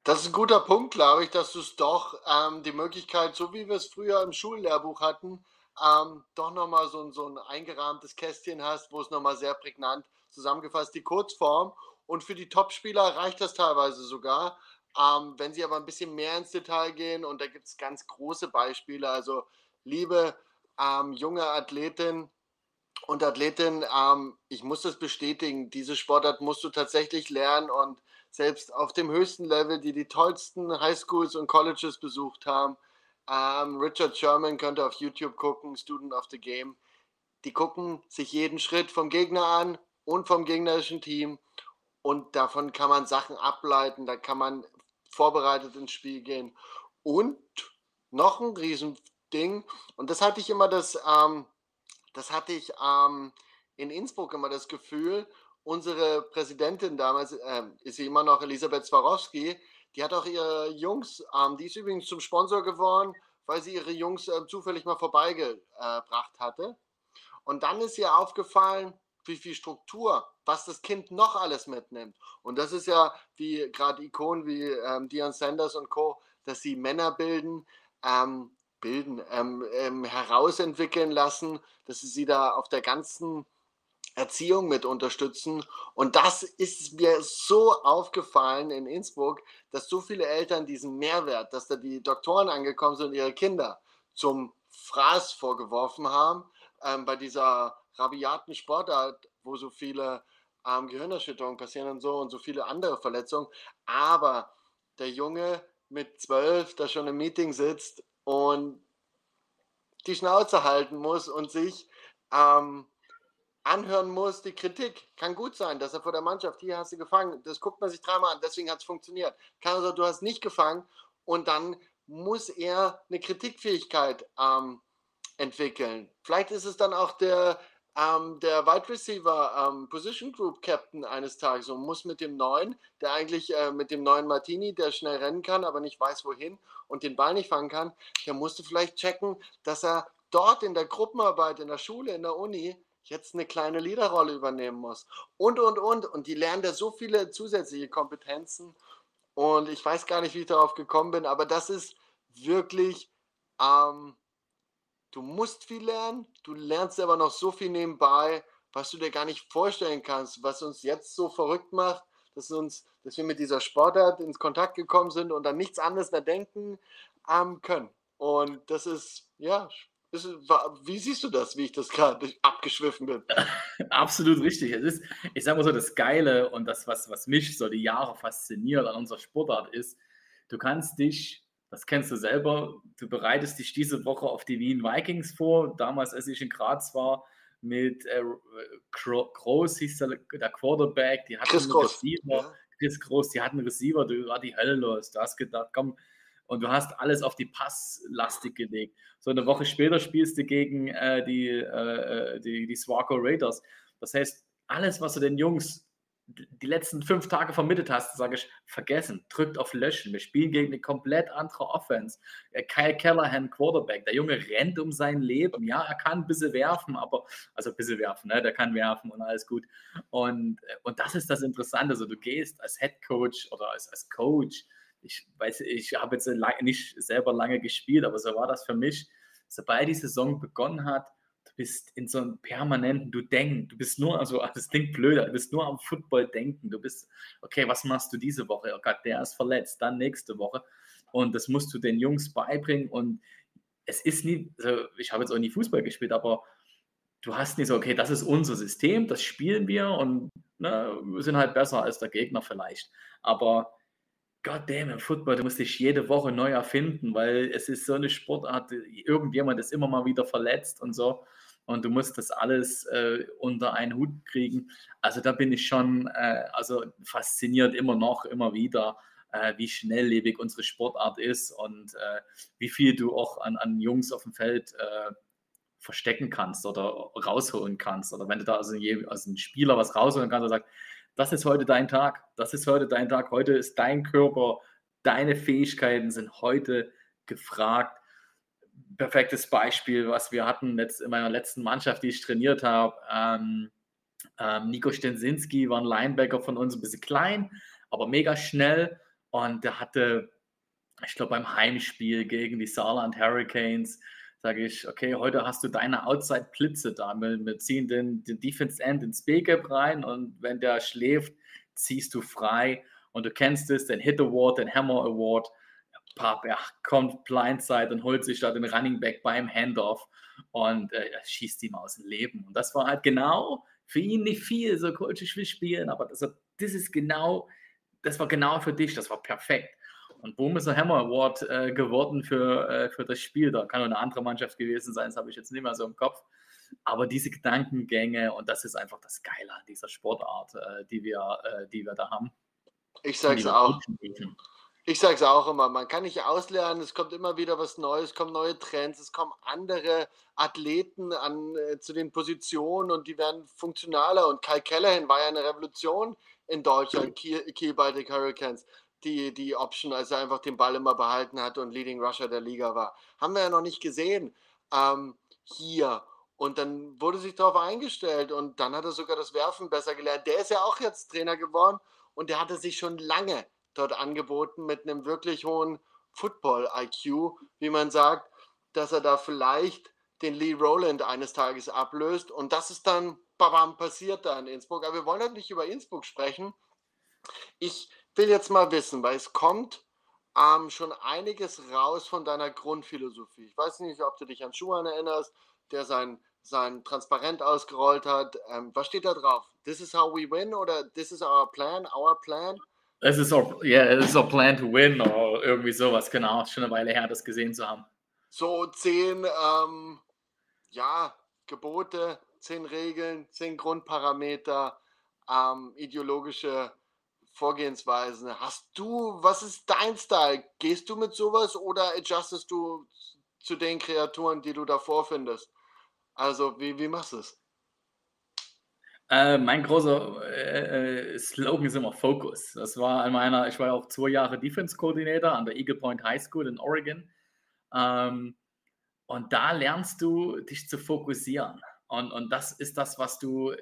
S2: Das ist ein guter Punkt, glaube ich, dass du es doch ähm, die Möglichkeit, so wie wir es früher im Schullehrbuch hatten, ähm, doch nochmal so, so ein eingerahmtes Kästchen hast, wo es nochmal sehr prägnant zusammengefasst, die Kurzform. Und für die Topspieler reicht das teilweise sogar. Ähm, wenn sie aber ein bisschen mehr ins Detail gehen, und da gibt es ganz große Beispiele, also liebe ähm, junge Athletin und Athletin, ähm, ich muss das bestätigen, diese Sportart musst du tatsächlich lernen und selbst auf dem höchsten Level, die die tollsten Highschools und Colleges besucht haben, ähm, Richard Sherman könnt ihr auf YouTube gucken, Student of the Game, die gucken sich jeden Schritt vom Gegner an, und vom gegnerischen Team. Und davon kann man Sachen ableiten, da kann man vorbereitet ins Spiel gehen. Und noch ein Riesending, und das hatte ich immer das, ähm, das hatte ich ähm, in Innsbruck immer das Gefühl, unsere Präsidentin damals, äh, ist sie immer noch Elisabeth Swarovski, die hat auch ihre Jungs, ähm, die ist übrigens zum Sponsor geworden, weil sie ihre Jungs äh, zufällig mal vorbeigebracht hatte. Und dann ist ihr aufgefallen, wie viel Struktur, was das Kind noch alles mitnimmt. Und das ist ja wie gerade Ikonen wie ähm, Dion Sanders und Co., dass sie Männer bilden, ähm, bilden, ähm, ähm, herausentwickeln lassen, dass sie sie da auf der ganzen Erziehung mit unterstützen. Und das ist mir so aufgefallen in Innsbruck, dass so viele Eltern diesen Mehrwert, dass da die Doktoren angekommen sind und ihre Kinder zum Fraß vorgeworfen haben, ähm, bei dieser rabiaten Sportart, wo so viele ähm, Gehirnerschütterungen passieren und so und so viele andere Verletzungen. Aber der Junge mit zwölf, der schon im Meeting sitzt und die Schnauze halten muss und sich ähm, anhören muss, die Kritik. Kann gut sein, dass er vor der Mannschaft, hier hast du gefangen, das guckt man sich dreimal an, deswegen hat es funktioniert. Kann also, du hast nicht gefangen und dann muss er eine Kritikfähigkeit ähm, entwickeln. Vielleicht ist es dann auch der, ähm, der Wide Receiver ähm, Position Group Captain eines Tages und muss mit dem neuen, der eigentlich äh, mit dem neuen Martini, der schnell rennen kann, aber nicht weiß wohin und den Ball nicht fangen kann, der musste vielleicht checken, dass er dort in der Gruppenarbeit, in der Schule, in der Uni jetzt eine kleine Leaderrolle übernehmen muss. Und, und, und. Und die lernen da so viele zusätzliche Kompetenzen. Und ich weiß gar nicht, wie ich darauf gekommen bin, aber das ist wirklich, ähm, du musst viel lernen, du lernst aber noch so viel nebenbei, was du dir gar nicht vorstellen kannst, was uns jetzt so verrückt macht, dass, uns, dass wir mit dieser Sportart ins Kontakt gekommen sind und dann nichts anderes mehr denken ähm, können. Und das ist, ja, wie siehst du das, wie ich das gerade abgeschwiffen bin?
S3: Absolut richtig. Es ist, ich sage mal so, das Geile und das, was, was mich so die Jahre fasziniert an unserer Sportart ist, du kannst dich, das kennst du selber, du bereitest dich diese Woche auf die Wien Vikings vor. Damals, als ich in Graz war, mit äh, Groß hieß der, der, Quarterback, die hatten
S2: Chris
S3: einen
S2: Groß.
S3: Receiver,
S2: Ja.
S3: Chris Groß, die hatten einen Receiver, du war die Hölle los. Du hast gedacht, komm, und du hast alles auf die Passlastik gelegt. So eine Woche später spielst du gegen äh, die, äh, die, die Swarco Raiders. Das heißt, alles, was du den Jungs die letzten fünf Tage vermittelt hast, sage ich, vergessen, drückt auf Löschen. Wir spielen gegen eine komplett andere Offense. Äh, Kyle Callahan, Quarterback, der Junge rennt um sein Leben. Ja, er kann ein bisschen werfen, aber, also ein bisschen werfen, ne? der kann werfen und alles gut. Und, äh, und das ist das Interessante. Also du gehst als Head Coach oder als, als Coach, ich weiß, ich habe jetzt lang- nicht selber lange gespielt, aber so war das für mich. Sobald die Saison begonnen hat, du bist in so einem permanenten, du denkst, du bist nur, also das klingt blöd, du bist nur am Football denken. Du bist, okay, was machst du diese Woche? Oh Gott, der ist verletzt, dann nächste Woche. Und das musst du den Jungs beibringen. Und es ist nie, also ich habe jetzt auch nie Fußball gespielt, aber du hast nicht so, okay, das ist unser System, das spielen wir und ne, wir sind halt besser als der Gegner vielleicht. Aber God damn, im Football, du musst dich jede Woche neu erfinden, weil es ist so eine Sportart, irgendjemand ist immer mal wieder verletzt und so. Und du musst das alles äh, unter einen Hut kriegen. Also da bin ich schon äh, also fasziniert immer noch, immer wieder, äh, wie schnelllebig unsere Sportart ist und äh, wie viel du auch an, an Jungs auf dem Feld äh, verstecken kannst oder rausholen kannst. Oder wenn du da also, je, also ein Spieler was rausholen kannst und sagt, das ist heute dein Tag, das ist heute dein Tag, heute ist dein Körper, deine Fähigkeiten sind heute gefragt. Perfektes Beispiel, was wir hatten in meiner letzten Mannschaft, die ich trainiert habe. Ähm, ähm, Nico Stensinski war ein Linebacker von uns, ein bisschen klein, aber mega schnell. Und der hatte, ich glaube, beim Heimspiel gegen die Saarland Hurricanes, sage ich, okay, heute hast du deine Outside-Blitze da. Wir, ziehen den, den Defense End ins B-Gap rein und wenn der schläft, ziehst du frei. Und du kennst es, den Hit Award, den Hammer Award. Pap, er kommt Blindside und holt sich da den Running Back beim Handoff und äh, schießt ihm aus dem Leben. Und das war halt genau für ihn nicht viel. So, Coach, ich spielen, aber das, das ist genau, das war genau für dich, das war perfekt. Und boom ist der Hammer Award äh, geworden für, äh, für das Spiel. Da kann auch eine andere Mannschaft gewesen sein, das habe ich jetzt nicht mehr so im Kopf. Aber diese Gedankengänge, und das ist einfach das Geile an dieser Sportart, äh, die, wir, äh, die wir da haben.
S2: Ich sag's
S3: wir
S2: auch. Ich sage es auch immer, man kann nicht auslernen, es kommt immer wieder was Neues, es kommen neue Trends, es kommen andere Athleten an, äh, zu den Positionen und die werden funktionaler. Und Kai Callahan war ja eine Revolution in Deutschland, Kiel, Kiel Baltic Hurricanes, die, die Option, als er einfach den Ball immer behalten hat und Leading Rusher der Liga war. Haben wir ja noch nicht gesehen ähm, hier. Und dann wurde sich darauf eingestellt und dann hat er sogar das Werfen besser gelernt. Der ist ja auch jetzt Trainer geworden und der hatte sich schon lange dort angeboten mit einem wirklich hohen Football-IQ, wie man sagt, dass er da vielleicht den Lee Rowland eines Tages ablöst. Und das ist dann, babam, passiert da in Innsbruck. Aber wir wollen heute nicht über Innsbruck sprechen. Ich will jetzt mal wissen, weil es kommt ähm, schon einiges raus von deiner Grundphilosophie. Ich weiß nicht, ob du dich an Schuhan erinnerst, der sein, sein Transparent ausgerollt hat. Ähm, was steht da drauf? This is how we win oder this is our plan, our plan?
S3: Es ist auch, yeah, es ist auch Plan to Win oder irgendwie sowas, genau. Schon eine Weile her, das gesehen zu haben.
S2: So zehn, ähm, ja, Gebote zehn Regeln, zehn Grundparameter, ähm, ideologische Vorgehensweisen. Hast du, was ist dein Style? Gehst du mit sowas oder adjustest du zu den Kreaturen, die du da vorfindest? Also, wie, wie machst du es?
S3: Äh, mein großer äh, äh, Slogan ist immer Focus. Das war an meiner, ich war ja auch zwei Jahre Defense Coordinator an der Eagle Point High School in Oregon. Ähm, und da lernst du, dich zu fokussieren. Und, und das ist das, was du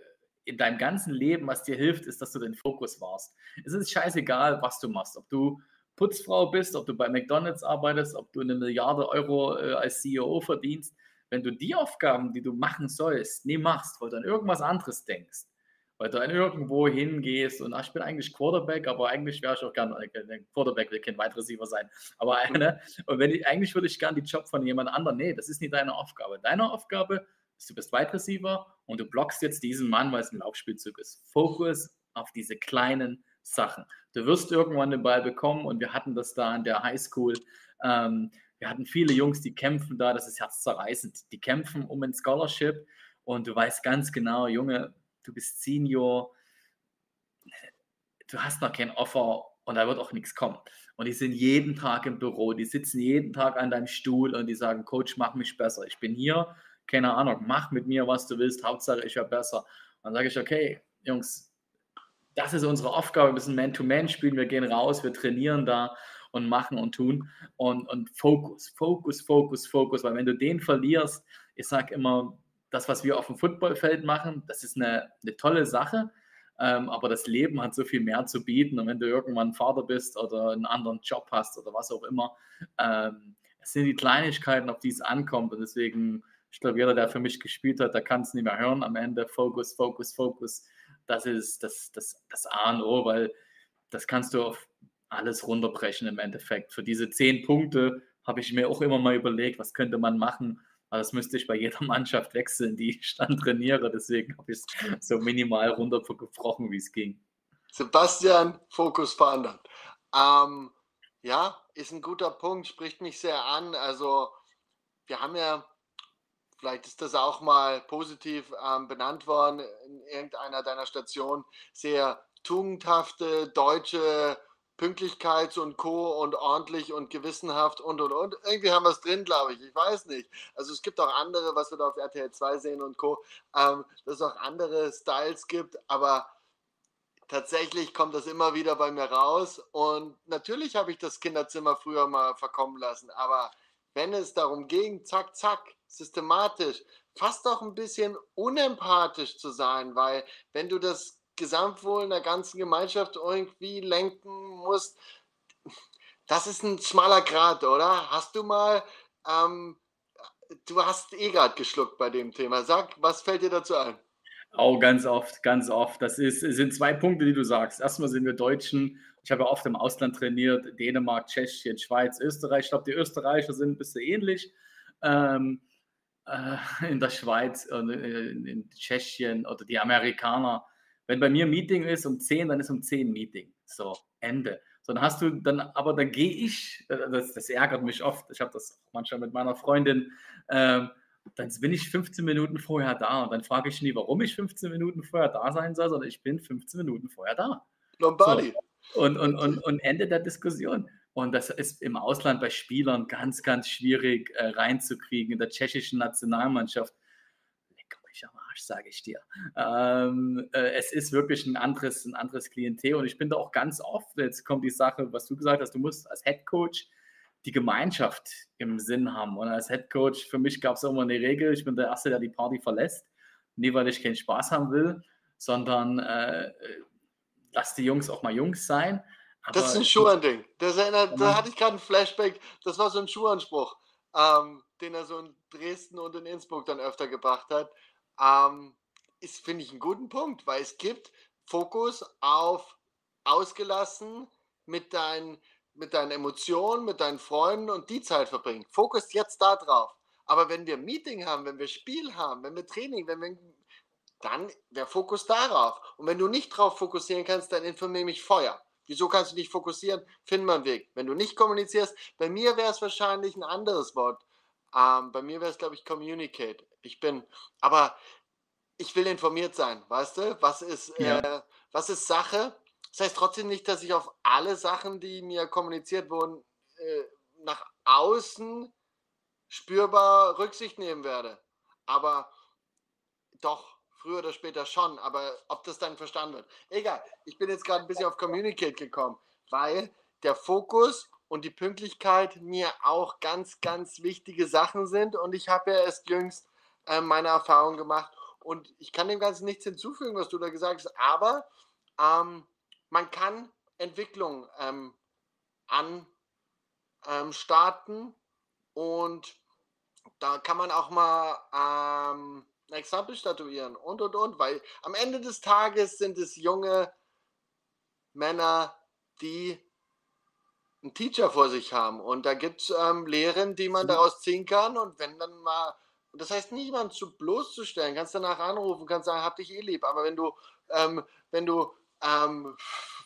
S3: in deinem ganzen Leben, was dir hilft, ist, dass du den Fokus warst. Es ist scheißegal, was du machst. Ob du Putzfrau bist, ob du bei McDonalds arbeitest, ob du eine Milliarde Euro äh, als CEO verdienst wenn du die Aufgaben, die du machen sollst, nie machst, weil du an irgendwas anderes denkst, weil du an irgendwo hingehst und ach, ich bin eigentlich Quarterback, aber eigentlich wäre ich auch gerne, äh, Quarterback will kein Wide Receiver sein, aber eine, und wenn ich, eigentlich würde ich gerne die Job von jemand anderem, nee, das ist nicht deine Aufgabe. Deine Aufgabe ist, du bist Wide Receiver und du blockst jetzt diesen Mann, weil es ein Laufspielzug ist. Fokus auf diese kleinen Sachen. Du wirst irgendwann den Ball bekommen und wir hatten das da an der Highschool. Ähm, wir hatten viele Jungs, die kämpfen da, das ist herzzerreißend. Die kämpfen um ein Scholarship und du weißt ganz genau, Junge, du bist Senior, du hast noch kein Offer und da wird auch nichts kommen. Und die sind jeden Tag im Büro, die sitzen jeden Tag an deinem Stuhl und die sagen, Coach, mach mich besser. Ich bin hier, keine Ahnung, mach mit mir, was du willst, Hauptsache ich werde besser. Dann sage ich, okay, Jungs, das ist unsere Aufgabe, wir müssen Man-to-Man spielen, wir gehen raus, wir trainieren da und machen und tun. Und, und Fokus, Fokus, Fokus, Fokus, weil wenn du den verlierst, ich sage immer, das, was wir auf dem Footballfeld machen, das ist eine, eine tolle Sache, ähm, aber das Leben hat so viel mehr zu bieten. Und wenn du irgendwann Vater bist oder einen anderen Job hast oder was auch immer, ähm, es sind die Kleinigkeiten, auf die es ankommt. Und deswegen, ich glaube, jeder, der für mich gespielt hat, der kann es nicht mehr hören am Ende, Fokus, Fokus, Fokus, das ist das, das, das A und O, weil das kannst du auf alles runterbrechen im Endeffekt. Für diese zehn Punkte habe ich mir auch immer mal überlegt, was könnte man machen. Aber das müsste ich bei jeder Mannschaft wechseln, die ich dann trainiere. Deswegen habe ich es so minimal runtergebrochen, wie es ging.
S2: Sebastian, Fokus verändern. Ähm, ja, ist ein guter Punkt, spricht mich sehr an. Also, wir haben ja, vielleicht ist das auch mal positiv ähm, benannt worden in irgendeiner deiner Stationen, sehr tugendhafte deutsche Pünktlichkeit und Co. und ordentlich und gewissenhaft und und und. Irgendwie haben wir es drin, glaube ich. Ich weiß nicht. Also es gibt auch andere, was wir da auf RTL 2 sehen und Co., ähm, dass es auch andere Styles gibt, aber tatsächlich kommt das immer wieder bei mir raus. Und natürlich habe ich das Kinderzimmer früher mal verkommen lassen, aber wenn es darum ging, zack, zack, systematisch, fast auch ein bisschen unempathisch zu sein, weil wenn du das Gesamtwohl der ganzen Gemeinschaft irgendwie lenken musst. Das ist ein schmaler Grad, oder? Hast du mal, ähm, du hast eh gerade geschluckt bei dem Thema. Sag, was fällt dir dazu ein?
S3: Auch ganz oft, ganz oft. Das ist, sind zwei Punkte, die du sagst. Erstmal sind wir Deutschen. Ich habe ja oft im Ausland trainiert, Dänemark, Tschechien, Schweiz, Österreich. Ich glaube, die Österreicher sind ein bisschen ähnlich. Ähm, äh, in der Schweiz und in, in Tschechien oder die Amerikaner wenn bei mir Meeting ist um 10, dann ist um 10 Meeting. So, Ende. So, dann hast du dann, aber dann gehe ich, äh, das, das, ärgert mich oft. Ich habe das manchmal mit meiner Freundin. Ähm, dann bin ich 15 Minuten vorher da und dann frage ich nie, warum ich 15 Minuten vorher da sein soll, sondern ich bin 15 Minuten vorher da. Lombardi. So. Und, und, und, und Ende der Diskussion. Und das ist im Ausland bei Spielern ganz, ganz schwierig äh, reinzukriegen. In der tschechischen Nationalmannschaft mich am Arsch, sage ich dir. Ähm, äh, es ist wirklich ein anderes, ein anderes Klientel und ich bin da auch ganz oft, jetzt kommt die Sache, was du gesagt hast, du musst als Head Coach die Gemeinschaft im Sinn haben. Und als Head Coach, für mich gab es immer eine Regel, ich bin der Erste, der die Party verlässt. Nie, weil ich keinen Spaß haben will, sondern äh, lass die Jungs auch mal Jungs sein.
S2: Aber das ist ein Schuhan-Ding. Da hatte ich gerade ein Flashback. Das war so ein Schuhanspruch, ähm, den er so in Dresden und in Innsbruck dann öfter gebracht hat ähm, ist, finde ich, einen guten Punkt, weil es gibt Fokus auf ausgelassen mit deinen, mit deinen Emotionen, mit deinen Freunden und die Zeit verbringen. Fokus jetzt da drauf. Aber wenn wir Meeting haben, wenn wir Spiel haben, wenn wir Training, wenn wir, dann der Fokus darauf. Und wenn du nicht drauf fokussieren kannst, dann informiere mich Feuer. Wieso kannst du nicht fokussieren? Find mal einen Weg. Wenn du nicht kommunizierst, bei mir wäre es wahrscheinlich ein anderes Wort. Ähm, bei mir wäre es, glaube ich, Communicate. Ich bin, aber ich will informiert sein, weißt du? Was ist,
S3: Ja.
S2: äh, was ist Sache? Das heißt trotzdem nicht, dass ich auf alle Sachen, die mir kommuniziert wurden, äh, nach außen spürbar Rücksicht nehmen werde. Aber doch, früher oder später schon. Aber ob das dann verstanden wird. Egal, ich bin jetzt gerade ein bisschen auf Communicate gekommen, weil der Fokus und die Pünktlichkeit mir auch ganz, ganz wichtige Sachen sind. Und ich habe ja erst jüngst äh, meine Erfahrung gemacht. Und ich kann dem Ganzen nichts hinzufügen, was du da gesagt hast. Aber ähm, man kann Entwicklung ähm, an ähm, starten und da kann man auch mal ähm, ein Exempel statuieren und und und, weil am Ende des Tages sind es junge Männer, die einen Teacher vor sich haben. Und da gibt es ähm, Lehren, die man daraus ziehen kann. Und wenn dann mal, und das heißt niemand zu bloßzustellen, kannst danach anrufen, kannst sagen, hab dich eh lieb, aber wenn du, ähm, wenn du ähm,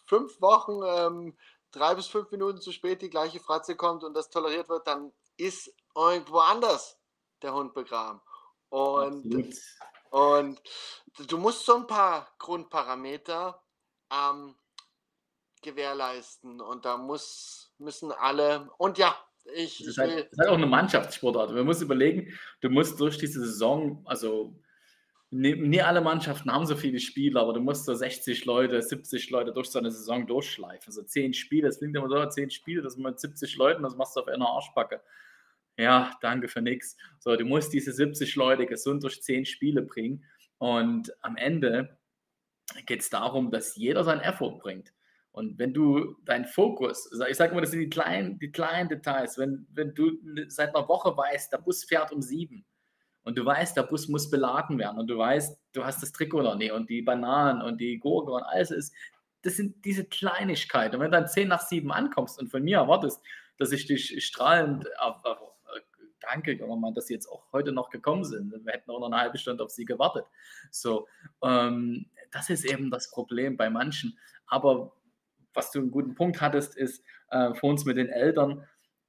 S2: fünf Wochen ähm, drei bis fünf Minuten zu spät die gleiche Fratze kommt und das toleriert wird, dann ist irgendwo anders der Hund begraben. Und,
S3: Absolut.
S2: und du musst so ein paar Grundparameter ähm, gewährleisten und da muss, müssen alle, und ja, ich, ich
S3: ist, halt,
S2: will,
S3: das ist halt auch eine Mannschaftssportart. Man muss überlegen, du musst durch diese Saison, also nie, nie alle Mannschaften haben so viele Spieler, aber du musst so 60 Leute, 70 Leute durch so eine Saison durchschleifen. Also 10 Spiele, das klingt immer so, 10 Spiele, das sind mit 70 Leuten, das machst du auf einer Arschbacke. Ja, danke für nichts. So, du musst diese 70 Leute gesund durch 10 Spiele bringen und am Ende geht es darum, dass jeder seinen Effort bringt. Und wenn du deinen Fokus, ich sage immer, das sind die kleinen, die kleinen Details, wenn, wenn du seit einer Woche weißt, der Bus fährt um sieben und du weißt, der Bus muss beladen werden und du weißt, du hast das Trikot noch nicht und die Bananen und die Gurke und alles ist, das sind diese Kleinigkeiten. Und wenn du dann zehn nach sieben ankommst und von mir erwartest, dass ich dich strahlend danke, junger Mann, dass sie jetzt auch heute noch gekommen sind. Wir hätten auch noch eine halbe Stunde auf sie gewartet. So, ähm, das ist eben das Problem bei manchen. Aber was du einen guten Punkt hattest, ist äh, vor uns mit den Eltern.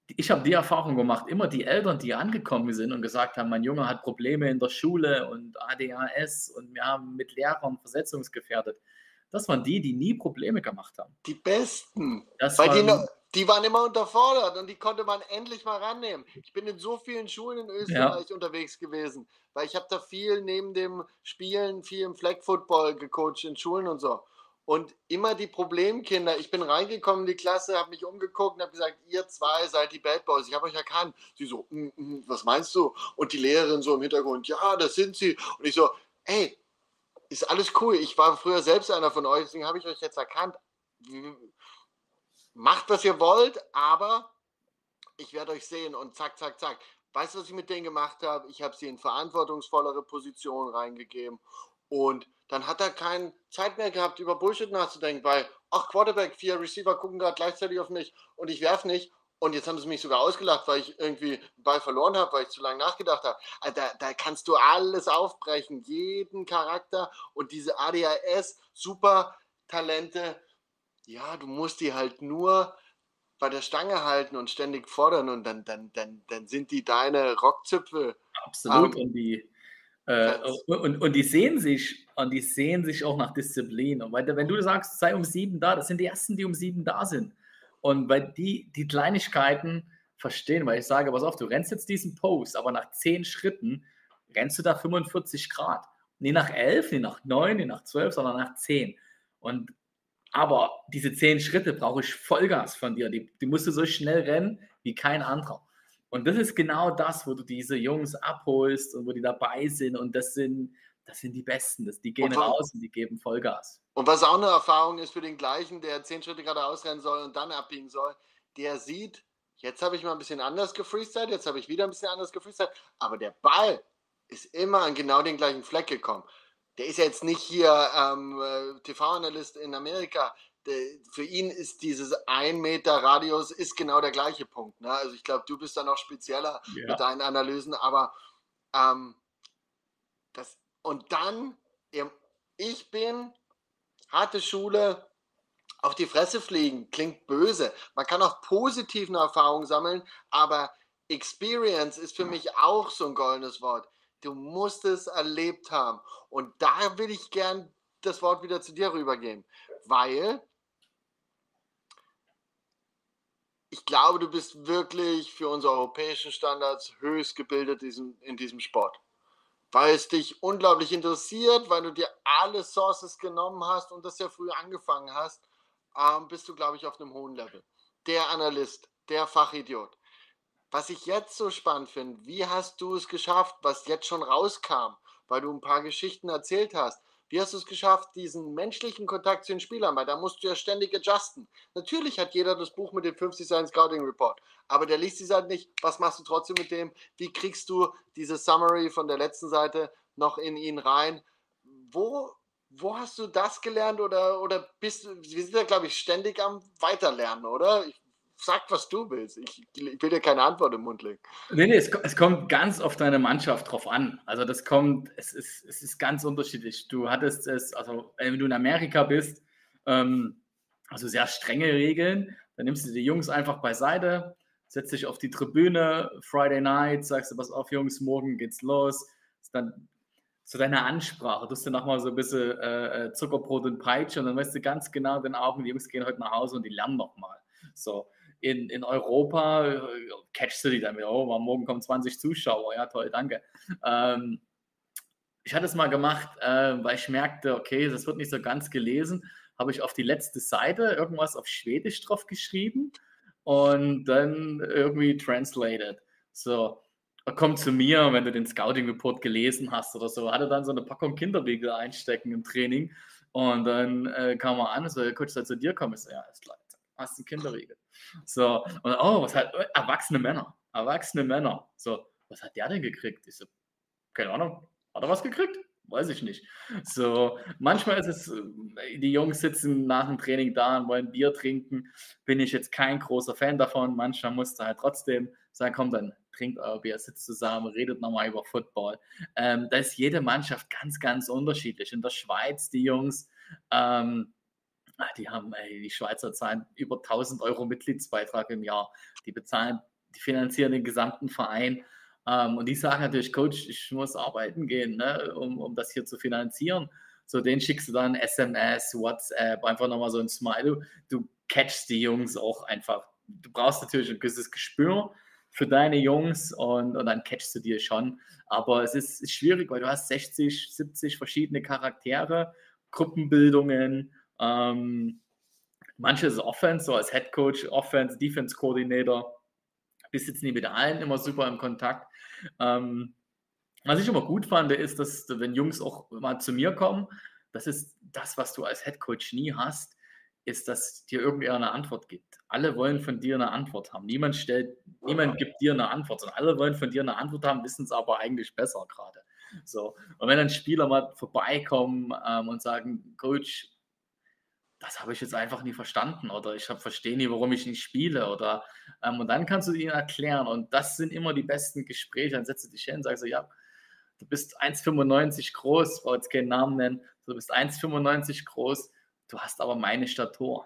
S3: Ich habe die Erfahrung gemacht, immer die Eltern, die angekommen sind und gesagt haben, mein Junge hat Probleme in der Schule und ADHS und wir haben mit Lehrern versetzungsgefährdet. Das waren die, die nie Probleme gemacht haben.
S2: die Besten.
S3: Das
S2: Weil die,
S3: waren,
S2: noch, die waren immer unterfordert und die konnte man endlich mal rannehmen. Ich bin in so vielen Schulen in Österreich unterwegs gewesen, weil ich habe da viel neben dem Spielen, viel im Flag Football gecoacht in Schulen und so. Und immer die Problemkinder. Ich bin reingekommen in die Klasse, habe mich umgeguckt und habe gesagt, ihr zwei seid die Bad Boys. Ich habe euch erkannt. Sie so, "Mm, mm, was meinst du? Und die Lehrerin so im Hintergrund, ja, das sind sie. Und ich so, ey, ist alles cool. Ich war früher selbst einer von euch, deswegen habe ich euch jetzt erkannt macht, was ihr wollt, aber ich werde euch sehen und zack, zack, zack. Weißt du, was ich mit denen gemacht habe? Ich habe sie in verantwortungsvollere Positionen reingegeben und dann hat er keine Zeit mehr gehabt, über Bullshit nachzudenken, weil, ach, Quarterback, vier Receiver gucken gerade gleichzeitig auf mich und ich werfe nicht. Und jetzt haben sie mich sogar ausgelacht, weil ich irgendwie einen Ball verloren habe, weil ich zu lange nachgedacht habe. Also Da, da kannst du alles aufbrechen, jeden Charakter und diese ADHS, super Talente. Ja, du musst die halt nur bei der Stange halten und ständig fordern und dann, dann, dann, dann sind die deine Rockzipfel.
S3: Absolut.
S2: Ähm,
S3: und die äh, und, und, und die sehen sich und die sehen sich auch nach Disziplin. Und weil, wenn du sagst, sei um sieben da, das sind die ersten, die um sieben da sind. Und weil die die Kleinigkeiten verstehen, weil ich sage, pass auf, du rennst jetzt diesen Post, aber nach zehn Schritten rennst du da 45 Grad. Nie nach elf, nie nach neun, nie nach zwölf, sondern nach zehn. Und aber diese zehn Schritte brauche ich Vollgas von dir. Die, die musst du so schnell rennen wie kein anderer. Und das ist genau das, wo du diese Jungs abholst und wo die dabei sind. Und das sind, das sind die Besten. Das, die gehen
S2: Und
S3: raus und die geben Vollgas.
S2: Und was auch eine Erfahrung ist für den gleichen, der zehn Schritte gerade ausrennen soll und dann abbiegen soll, der sieht, jetzt habe ich mal ein bisschen anders gefreestylt, jetzt habe ich wieder ein bisschen anders gefreestylt, aber der Ball ist immer an genau den gleichen Fleck gekommen. Der ist ja jetzt nicht hier ähm, äh, TV-Analyst in Amerika. Der, für ihn ist dieses ein Meter Radius ist genau der gleiche Punkt. Ne? Also ich glaube, du bist da noch spezieller
S3: Ja.
S2: mit deinen Analysen, aber ähm, das und dann, ihr- ich bin harte Schule, auf die Fresse fliegen, klingt böse. Man kann auch positive Erfahrungen sammeln, aber Experience ist für mich auch so ein goldenes Wort. Du musst es erlebt haben. Und da will ich gern das Wort wieder zu dir rübergeben, weil ich glaube, du bist wirklich für unsere europäischen Standards höchst gebildet in diesem Sport. Weil es dich unglaublich interessiert, weil du dir alle Sources genommen hast und das ja früh angefangen hast, ähm, bist du, glaube ich, auf einem hohen Level. Der Analyst, der Fachidiot. Was ich jetzt so spannend finde, wie hast du es geschafft, was jetzt schon rauskam, weil du ein paar Geschichten erzählt hast, wie hast du es geschafft, diesen menschlichen Kontakt zu den Spielern? Weil da musst du ja ständig adjusten. Natürlich hat jeder das Buch mit dem 50 Seiten Scouting Report, aber der liest die Seite nicht. Was machst du trotzdem mit dem? Wie kriegst du diese Summary von der letzten Seite noch in ihn rein? Wo, wo hast du das gelernt oder, oder bist du, wir sind ja, glaube ich, ständig am Weiterlernen, oder? Ich sag, was du willst. Ich, ich, will dir keine Antwort im Mund legen.
S3: Nee, nee, es, es, kommt ganz auf deine Mannschaft drauf an. Also das kommt, es ist, es ist ganz unterschiedlich. Du hattest es, also wenn du in Amerika bist, ähm, also sehr strenge Regeln, dann nimmst du die Jungs einfach beiseite, setzt dich auf die Tribüne, Friday Night, sagst du, pass auf Jungs, morgen geht's los. Dann zu deiner Ansprache, tust du nochmal so ein bisschen äh, äh, Zuckerbrot und Peitsche und dann weißt du ganz genau, den Abend, die Jungs gehen heute nach Hause und die lernen nochmal. So in, in Europa catchst du die wieder, oh, morgen kommen 20 Zuschauer, ja toll, danke. Ähm, ich hatte es mal gemacht, äh, weil ich merkte, okay, das wird nicht so ganz gelesen, habe ich auf die letzte Seite irgendwas auf Schwedisch drauf geschrieben und dann irgendwie translated. So, komm zu mir, wenn du den Scouting Report gelesen hast oder so. Hatte dann so eine Packung Kinderriegel einstecken im Training und dann äh, kam er an, so, Coach, soll zu dir kommen? Ich so, ja, ist klar, hast einen Kinderriegel. So, und oh, was hat, erwachsene Männer, erwachsene Männer. So, was hat der denn gekriegt? Ich so, keine Ahnung, hat er was gekriegt? Weiß ich nicht. So, manchmal ist es, äh, die Jungs sitzen nach dem Training da und wollen Bier trinken. Bin ich jetzt kein großer Fan davon. Manchmal musst du halt trotzdem sagen, komm, dann trinkt euer Bier, sitzt zusammen, redet nochmal über Football. Ähm, da ist jede Mannschaft ganz, ganz unterschiedlich. In der Schweiz, die Jungs, ähm, die haben, ey, die Schweizer zahlen über 1000 Euro Mitgliedsbeitrag im Jahr. Die bezahlen, die finanzieren den gesamten Verein. Ähm, und die sagen natürlich, Coach, ich muss arbeiten gehen, ne, um, um das hier zu finanzieren. So, den schickst du dann SMS, WhatsApp, einfach nochmal so ein Smile. Du, du catchst die Jungs auch einfach. Du brauchst natürlich ein gewisses Gespür für deine Jungs und, und dann catchst du dir schon. Aber es ist, ist schwierig, weil du hast 60, 70 verschiedene Charaktere, Gruppenbildungen, ähm, manches Offense, so als Head Coach, Offense, Defense Coordinator, bist jetzt nie mit allen immer super im Kontakt. Ähm, was ich immer gut fand, ist, dass wenn Jungs auch mal zu mir kommen, das ist das, was du als Head Coach nie hast, ist, dass dir irgendwer eine Antwort gibt. Alle wollen von dir eine Antwort haben. Niemand stellt, niemand gibt dir eine Antwort, sondern alle wollen von dir eine Antwort haben, wissen es aber eigentlich besser gerade. So. Und wenn dann Spieler mal vorbeikommen ähm, und sagen, Coach, das habe ich jetzt einfach nie verstanden oder ich verstehe nie, warum ich nicht spiele oder ähm, und dann kannst du ihnen erklären und das sind immer die besten Gespräche. Dann setzt du dich hin und sagst so, ja, du bist 1,95 groß, ich brauche jetzt keinen Namen nennen, du bist 1,95 groß, du hast aber meine Statur.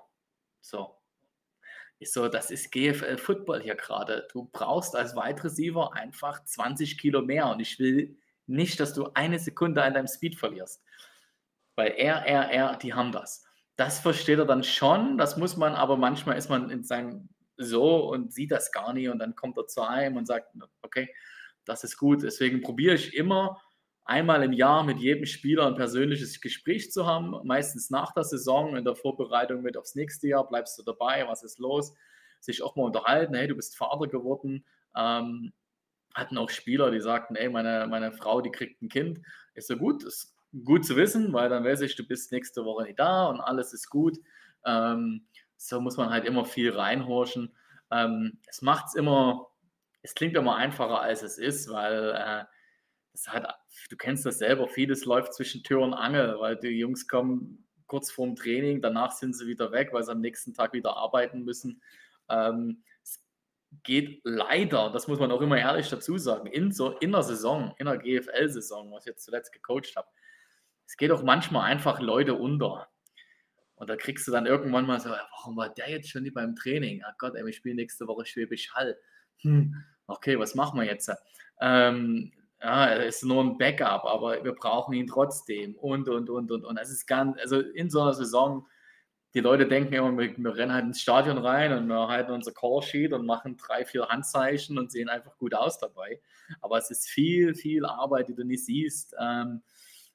S3: So. Ist so, das ist GFL Football hier gerade. Du brauchst als Wide Receiver einfach 20 Kilo mehr und ich will nicht, dass du eine Sekunde an deinem Speed verlierst. Weil er, er, er, die haben das das versteht er dann schon, das muss man, aber manchmal ist man in seinem so und sieht das gar nicht und dann kommt er zu einem und sagt, okay, das ist gut. Deswegen probiere ich immer einmal im Jahr mit jedem Spieler ein persönliches Gespräch zu haben, meistens nach der Saison, in der Vorbereitung mit aufs nächste Jahr, bleibst du dabei, was ist los, sich auch mal unterhalten, hey, du bist Vater geworden, ähm, hatten auch Spieler, die sagten, ey, meine, meine Frau, die kriegt ein Kind, ist so gut, das gut zu wissen, weil dann weiß ich, du bist nächste Woche nicht da und alles ist gut. Ähm, so muss man halt immer viel reinhorchen. Ähm, es macht es immer, es klingt immer einfacher, als es ist, weil äh, hat, du kennst das selber, vieles läuft zwischen Tür und Angel, weil die Jungs kommen kurz vorm Training, danach sind sie wieder weg, weil sie am nächsten Tag wieder arbeiten müssen. Ähm, es geht leider, das muss man auch immer ehrlich dazu sagen, in, so, in der Saison, in der GFL-Saison, was ich jetzt zuletzt gecoacht habe, es geht auch manchmal einfach Leute unter. Und da kriegst du dann irgendwann mal so, warum war der jetzt schon nicht beim Training? Ach Gott, ey, wir spielen nächste Woche Schwäbisch Hall. Hm, okay, was machen wir jetzt? Ähm, ja, er ist nur ein Backup, aber wir brauchen ihn trotzdem und, und, und, und, und. Es ist ganz, also in so einer Saison, die Leute denken immer, wir, wir rennen halt ins Stadion rein und wir halten unser Call-Sheet und machen drei, vier Handzeichen und sehen einfach gut aus dabei. Aber es ist viel, viel Arbeit, die du nicht siehst. Ähm,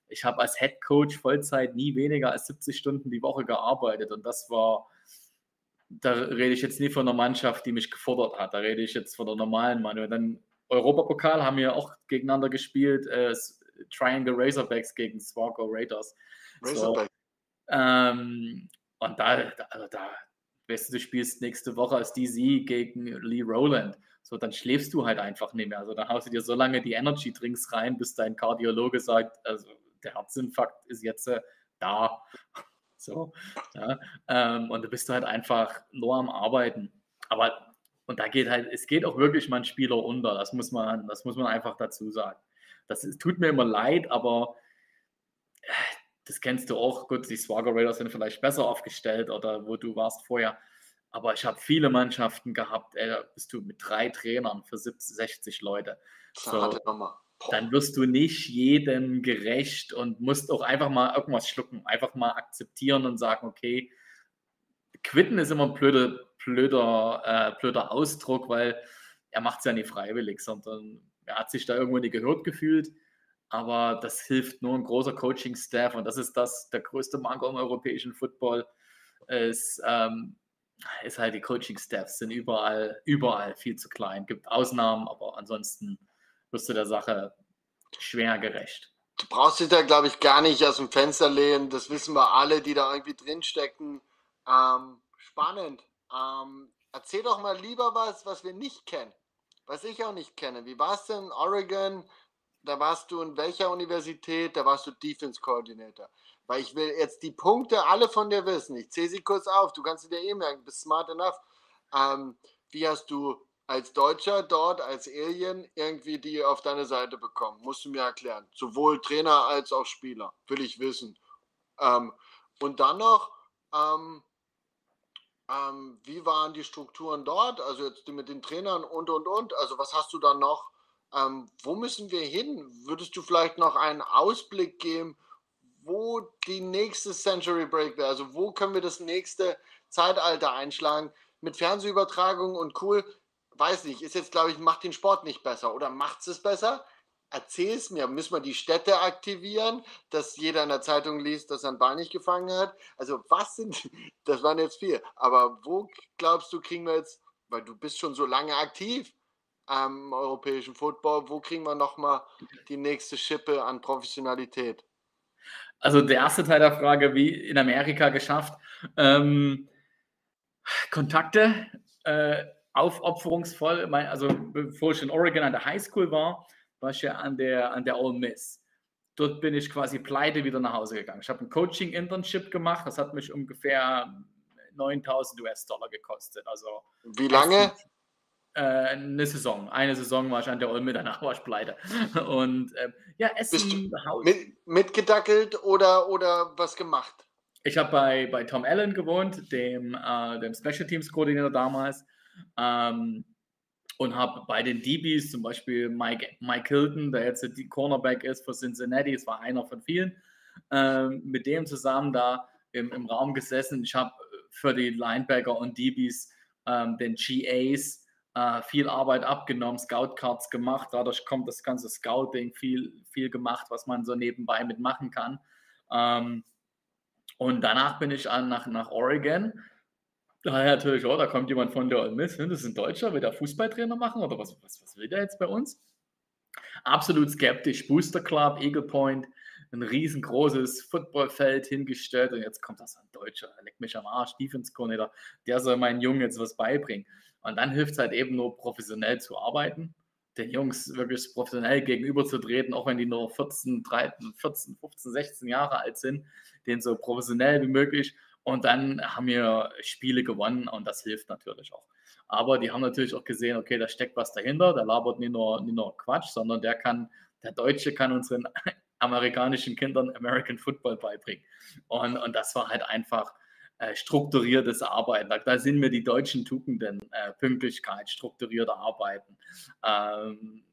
S3: ich habe als Head Coach Vollzeit nie weniger als 70 Stunden die Woche gearbeitet und das war, da rede ich jetzt nicht von einer Mannschaft, die mich gefordert hat, da rede ich jetzt von der normalen Mann. Und dann Europapokal haben wir auch gegeneinander gespielt, äh, Triangle Razorbacks gegen Swargo Raiders. So, ähm, und da, da, also da, weißt du, du spielst nächste Woche als DC gegen Lee Rowland. So, dann schläfst du halt einfach nicht mehr. Also dann haust du dir so lange die Energy Drinks rein, bis dein Kardiologe sagt, also der Herzinfarkt ist jetzt äh, da. So, ja, ähm, und du bist halt einfach nur am Arbeiten. Aber, und da geht halt, es geht auch wirklich mal ein Spieler unter. Das muss man, das muss man einfach dazu sagen. Das ist, tut mir immer leid, aber äh, das kennst du auch. Gut, die Swagger Raiders sind vielleicht besser aufgestellt oder wo du warst vorher. Aber ich habe viele Mannschaften gehabt, ey, da bist du mit drei Trainern für 70, 60 Leute. So, dann wirst du nicht jedem gerecht und musst auch einfach mal irgendwas schlucken, einfach mal akzeptieren und sagen, okay, quitten ist immer ein blöder, blöder, äh, blöder Ausdruck, weil er macht es ja nicht freiwillig, sondern er hat sich da irgendwo nicht gehört gefühlt. Aber das hilft nur ein großer Coaching-Staff und das ist das, der größte Mangel im europäischen Football. Ist, ähm, ist halt die Coaching-Staffs sind überall, überall viel zu klein. Gibt Ausnahmen, aber ansonsten wirst du der Sache schwer gerecht.
S2: Du brauchst dich da, glaube ich, gar nicht aus dem Fenster lehnen. Das wissen wir alle, die da irgendwie drinstecken. Ähm, spannend. Ähm, erzähl doch mal lieber was, was wir nicht kennen. Was ich auch nicht kenne. Wie war es denn in Oregon? Da warst du in welcher Universität? Da warst du Defense Coordinator. Weil ich will jetzt die Punkte alle von dir wissen. Ich zähle sie kurz auf. Du kannst sie dir eh merken. Bist smart enough. Ähm, wie hast du als Deutscher dort, als Alien, irgendwie die auf deine Seite bekommen? Musst du mir erklären. Sowohl Trainer als auch Spieler. Will ich wissen. Ähm, und dann noch, ähm, ähm, wie waren die Strukturen dort? Also jetzt mit den Trainern und, und, und. Also was hast du dann noch? Ähm, wo müssen wir hin? Würdest du vielleicht noch einen Ausblick geben, wo die nächste Century Break wäre? Also wo können wir das nächste Zeitalter einschlagen? Mit Fernsehübertragung und cool, weiß nicht, ist jetzt, glaube ich, macht den Sport nicht besser oder macht es besser? Erzähl es mir, müssen wir die Städte aktivieren, dass jeder in der Zeitung liest, dass er einen Ball nicht gefangen hat? Also was sind, das waren jetzt vier, aber wo glaubst du, kriegen wir jetzt, weil du bist schon so lange aktiv am europäischen Football, wo kriegen wir nochmal die nächste Schippe an Professionalität?
S3: Also der erste Teil der Frage, wie in Amerika geschafft. Ähm, Kontakte, äh, aufopferungsvoll. Also bevor ich in Oregon an der Highschool war, war ich ja an der, an der Ole Miss. Dort bin ich quasi pleite wieder nach Hause gegangen. Ich habe ein Coaching-Internship gemacht. Das hat mich ungefähr 9000 US-Dollar gekostet. Also
S2: Wie lange?
S3: Äh, eine Saison. Eine Saison war ich an der Olme, danach war ich pleite. Und äh, ja, Essen,
S2: Haus. Mit, mitgedackelt oder, oder was gemacht?
S3: Ich habe bei, bei Tom Allen gewohnt, dem, äh, dem Special Teams Koordinator damals. Ähm, und habe bei den DBs zum Beispiel Mike, Mike Hilton, der jetzt die Cornerback ist für Cincinnati, es war einer von vielen, ähm, mit dem zusammen da im, im Raum gesessen. Ich habe für die Linebacker und DBs ähm, den GAs äh, viel Arbeit abgenommen, Scout-Cards gemacht. Dadurch kommt das ganze Scouting viel, viel gemacht, was man so nebenbei mitmachen kann. Ähm, und danach bin ich an, nach, nach Oregon Daher natürlich, oh, da kommt jemand von der Ole Miss, das ist ein Deutscher, will der Fußballtrainer machen oder was, was, was will der jetzt bei uns? Absolut skeptisch. Booster Club, Eagle Point, ein riesengroßes Footballfeld hingestellt. Und jetzt kommt das ein Deutscher, leck mich am Arsch, Defense Coordinator, der soll meinen Jungen jetzt was beibringen. Und dann hilft es halt eben nur professionell zu arbeiten, den Jungs wirklich professionell gegenüberzutreten, auch wenn die nur 14, 13, 14, 15, 16 Jahre alt sind, den so professionell wie möglich und dann haben wir Spiele gewonnen und das hilft natürlich auch. Aber die haben natürlich auch gesehen, okay, da steckt was dahinter, der labert nicht nur, nicht nur Quatsch, sondern der kann, der Deutsche kann unseren amerikanischen Kindern American Football beibringen. Und, und das war halt einfach äh, strukturiertes Arbeiten. Da, da, sind mir die deutschen Tugenden, äh, Pünktlichkeit, strukturierte Arbeiten, ähm,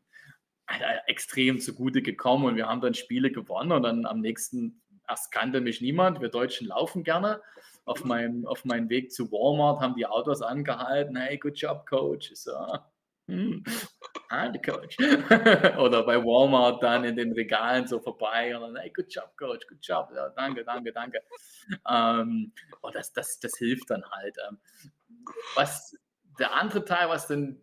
S3: extrem zugute gekommen und wir haben dann Spiele gewonnen und dann am nächsten, erst kannte mich niemand, wir Deutschen laufen gerne. Auf meinem, auf meinem Weg zu Walmart haben die Autos angehalten, hey, good job, Coach. So, hm, I'm Coach. Oder bei Walmart dann in den Regalen so vorbei und dann, hey, good job, Coach, good job. Ja, danke, danke, danke. Ähm, und das, das, das hilft dann halt. Ähm, was der andere Teil, was den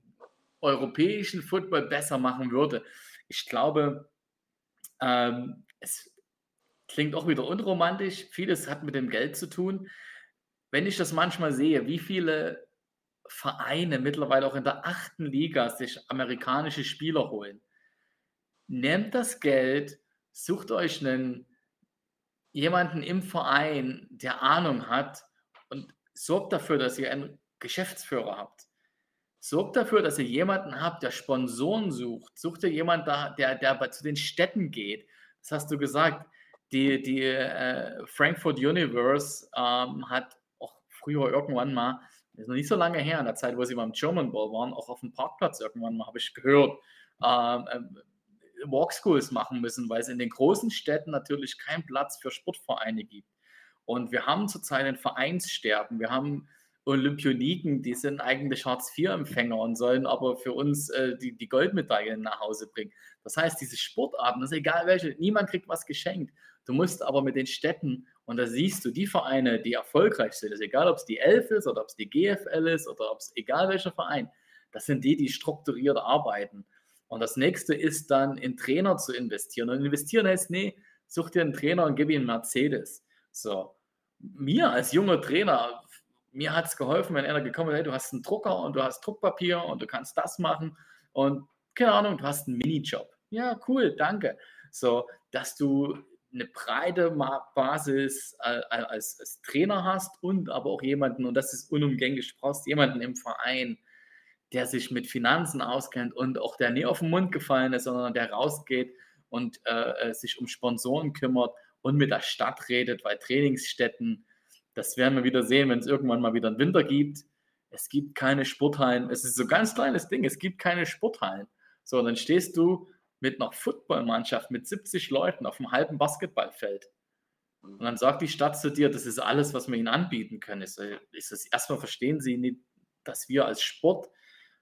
S3: europäischen Football besser machen würde, ich glaube, ähm, es klingt auch wieder unromantisch. Vieles hat mit dem Geld zu tun. Wenn ich das manchmal sehe, wie viele Vereine mittlerweile auch in der achten Liga sich amerikanische Spieler holen. Nehmt das Geld, sucht euch einen, jemanden im Verein, der Ahnung hat und sorgt dafür, dass ihr einen Geschäftsführer habt. Sorgt dafür, dass ihr jemanden habt, der Sponsoren sucht. Sucht ihr jemanden, der, der, zu den Städten geht. Das hast du gesagt. Die, die äh, Frankfurt Universe ähm, hat auch früher irgendwann mal das ist noch nicht so lange her, in der Zeit, wo sie beim German Ball waren, auch auf dem Parkplatz irgendwann mal, habe ich gehört, ähm, ähm, Walkschools machen müssen, weil es in den großen Städten natürlich keinen Platz für Sportvereine gibt. Und wir haben zurzeit ein Vereinssterben. Wir haben Olympioniken, die sind eigentlich Hartz-IV-Empfänger und sollen aber für uns äh, die, die Goldmedaillen nach Hause bringen. Das heißt, diese Sportarten, das ist egal welche, niemand kriegt was geschenkt. Du musst aber mit den Städten und da siehst du die Vereine, die erfolgreich sind, ist egal, ob es die Elf ist oder ob es die GFL ist oder ob es egal welcher Verein, das sind die, die strukturiert arbeiten. Und das nächste ist dann in Trainer zu investieren. Und investieren heißt, nee, such dir einen Trainer und gib ihm einen Mercedes. So. Mir als junger Trainer, mir hat es geholfen, wenn einer gekommen ist, hey, du hast einen Drucker und du hast Druckpapier und du kannst das machen und keine Ahnung, du hast einen Minijob. Ja, cool, danke. So, dass du eine breite Basis äh, als, als, Trainer hast und aber auch jemanden, und das ist unumgänglich, du brauchst jemanden im Verein, der sich mit Finanzen auskennt und auch der nie auf den Mund gefallen ist, sondern der rausgeht und äh, äh sich um Sponsoren kümmert und mit der Stadt redet, weil Trainingsstätten, das werden wir wieder sehen, wenn es irgendwann mal wieder einen Winter gibt. Es gibt keine Sporthallen. Es ist so ein ganz kleines Ding. Es gibt keine Sporthallen. So, dann stehst du mit einer Footballmannschaft mit 70 Leuten auf einem halben Basketballfeld. Und dann sagt die Stadt zu dir, das ist alles, was wir ihnen anbieten können. Ist, ist erstmal verstehen sie nicht, dass wir als Sport,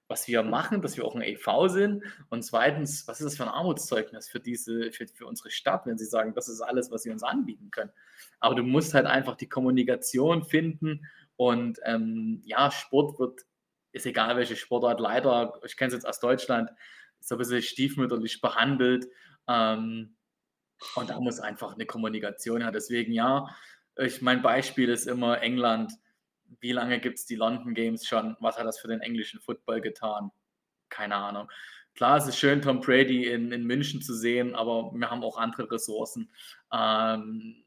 S3: was wir machen, dass wir auch ein EV sind. Und zweitens, was ist das für ein Armutszeugnis für diese, für, für unsere Stadt, wenn sie sagen, das ist alles, was sie uns anbieten können. Aber du musst halt einfach die Kommunikation finden und ähm, ja, Sport wird, ist egal welche Sportart, leider, ich kenne es jetzt aus Deutschland, so ein bisschen stiefmütterlich behandelt. Ähm, und da muss einfach eine Kommunikation her. Deswegen ja, ich, mein Beispiel ist immer England. Wie lange gibt es die London Games schon? Was hat das für den englischen Football getan? Keine Ahnung. Klar, es ist schön, Tom Brady in, in München zu sehen, aber wir haben auch andere Ressourcen, ähm,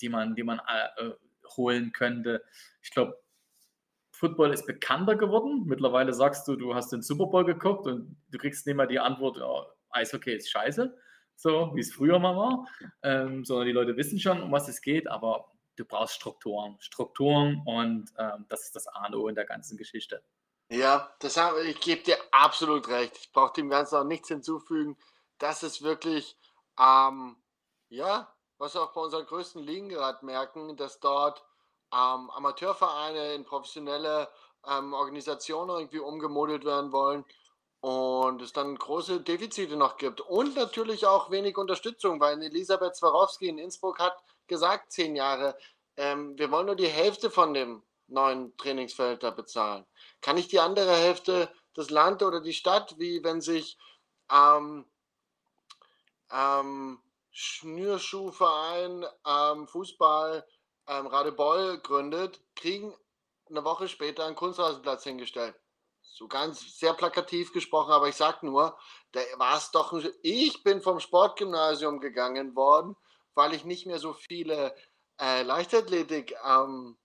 S3: die man, die man äh, holen könnte. Ich glaube, Football ist bekannter geworden. Mittlerweile sagst du, du hast den Super Bowl geguckt und du kriegst nicht mehr die Antwort, oh, Eishockey ist scheiße, so wie es früher mal war, ähm, sondern die Leute wissen schon, um was es geht, aber du brauchst Strukturen. Strukturen und ähm, das ist das A und O in der ganzen Geschichte.
S2: Ja, das haben, ich gebe dir absolut recht. Ich brauche dem Ganzen auch nichts hinzufügen. Das ist wirklich, ähm, ja, was wir auch bei unseren größten Ligen gerade merken, dass dort ähm, Amateurvereine in professionelle ähm, Organisationen irgendwie umgemodelt werden wollen und es dann große Defizite noch gibt und natürlich auch wenig Unterstützung, weil Elisabeth Swarovski in Innsbruck hat gesagt, zehn Jahre, ähm, wir wollen nur die Hälfte von dem neuen Trainingsfeld da bezahlen. Kann ich die andere Hälfte das Land oder die Stadt, wie wenn sich ähm, ähm, Schnürschuhverein, ähm, Fußball, ähm, Radebeul gründet, kriegen eine Woche später einen Kunstrasenplatz hingestellt. So ganz sehr plakativ gesprochen, aber ich sag nur, da war es doch, ich bin vom Sportgymnasium gegangen worden, weil ich nicht mehr so viele äh, Leichtathletik ähm,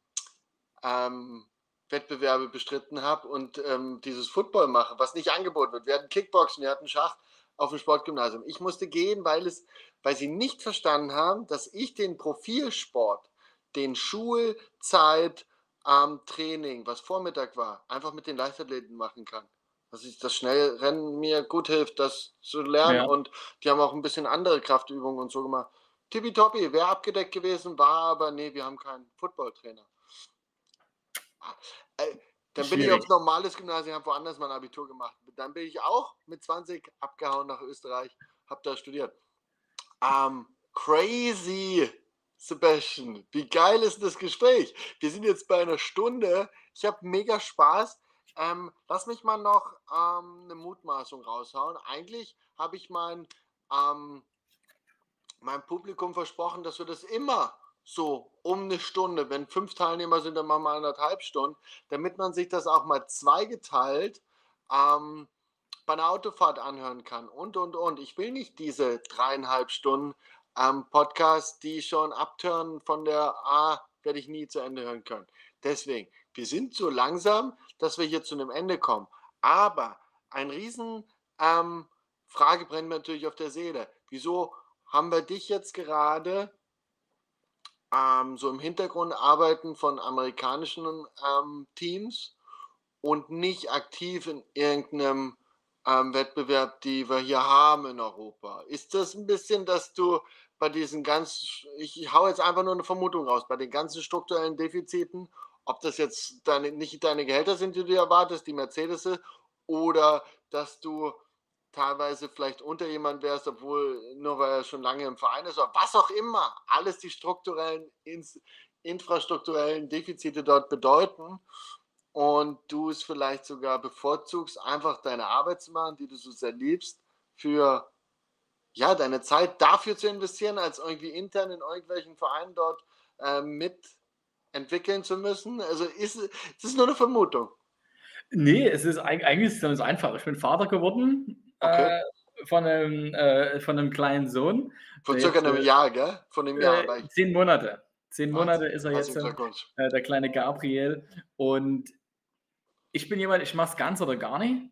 S2: ähm, Wettbewerbe bestritten habe und ähm, dieses Football mache, was nicht angeboten wird. Wir hatten Kickboxen, wir hatten Schach auf dem Sportgymnasium. Ich musste gehen, weil es, weil sie nicht verstanden haben, dass ich den Profilsport den Schulzeit am Training, was Vormittag war, einfach mit den Leichtathleten machen kann. dass ich das Schnellrennen mir gut hilft, das zu lernen.
S3: Ja.
S2: Und die haben auch ein bisschen andere Kraftübungen und so gemacht. Tippitoppi, wäre abgedeckt gewesen, war aber, nee, wir haben keinen Footballtrainer. Äh, Dann bin ich
S3: Schwierig.
S2: aufs normales Gymnasium, habe woanders mein Abitur gemacht. Dann bin ich auch mit 20 abgehauen nach Österreich, habe da studiert. Ähm, crazy, Sebastian. Wie geil ist das Gespräch? Wir sind jetzt bei einer Stunde. Ich habe mega Spaß. Ähm, lass mich mal noch ähm, eine Mutmaßung raushauen. Eigentlich habe ich mein, ähm, meinem Publikum versprochen, dass wir das immer so um eine Stunde, wenn fünf Teilnehmer sind, dann machen wir anderthalb Stunden, damit man sich das auch mal zweigeteilt ähm, bei einer Autofahrt anhören kann und, und, und. Ich will nicht diese dreieinhalb Stunden ähm, Podcast, die schon abtören von der A, werde ich nie zu Ende hören können. Deswegen, wir sind so langsam, dass wir hier zu einem Ende kommen. Aber ein riesen ähm, Frage brennt mir natürlich auf der Seele. Wieso haben wir dich jetzt gerade ähm, so im Hintergrund arbeiten von amerikanischen ähm, Teams und nicht aktiv in irgendeinem ähm, Wettbewerb, die wir hier haben in Europa? Ist das ein bisschen, dass du bei diesen ganz, ich hau jetzt einfach nur eine Vermutung raus, bei den ganzen strukturellen Defiziten, ob das jetzt deine, nicht deine Gehälter sind, die du erwartest, die Mercedes, oder dass du teilweise vielleicht unter jemand wärst, obwohl nur weil er schon lange im Verein ist, oder was auch immer, alles die strukturellen, infrastrukturellen Defizite dort bedeuten und du es vielleicht sogar bevorzugst, einfach deine Arbeit zu machen, die du so sehr liebst, für ja, deine Zeit dafür zu investieren, als irgendwie intern in irgendwelchen Vereinen dort äh, mit entwickeln zu müssen. Also ist es ist nur eine Vermutung.
S3: Nee, es ist eig- eigentlich ist es ganz einfach. Ich bin Vater geworden
S2: Okay.
S3: äh, von, einem, äh, von einem kleinen Sohn. Der
S2: circa
S3: jetzt,
S2: einem
S3: äh,
S2: Jahr, gell? Von dem Jahr.
S3: Äh, zehn Monate. Zehn Monate ist er jetzt, äh, äh, der kleine Gabriel. Und ich bin jemand, ich mache es ganz oder gar nicht.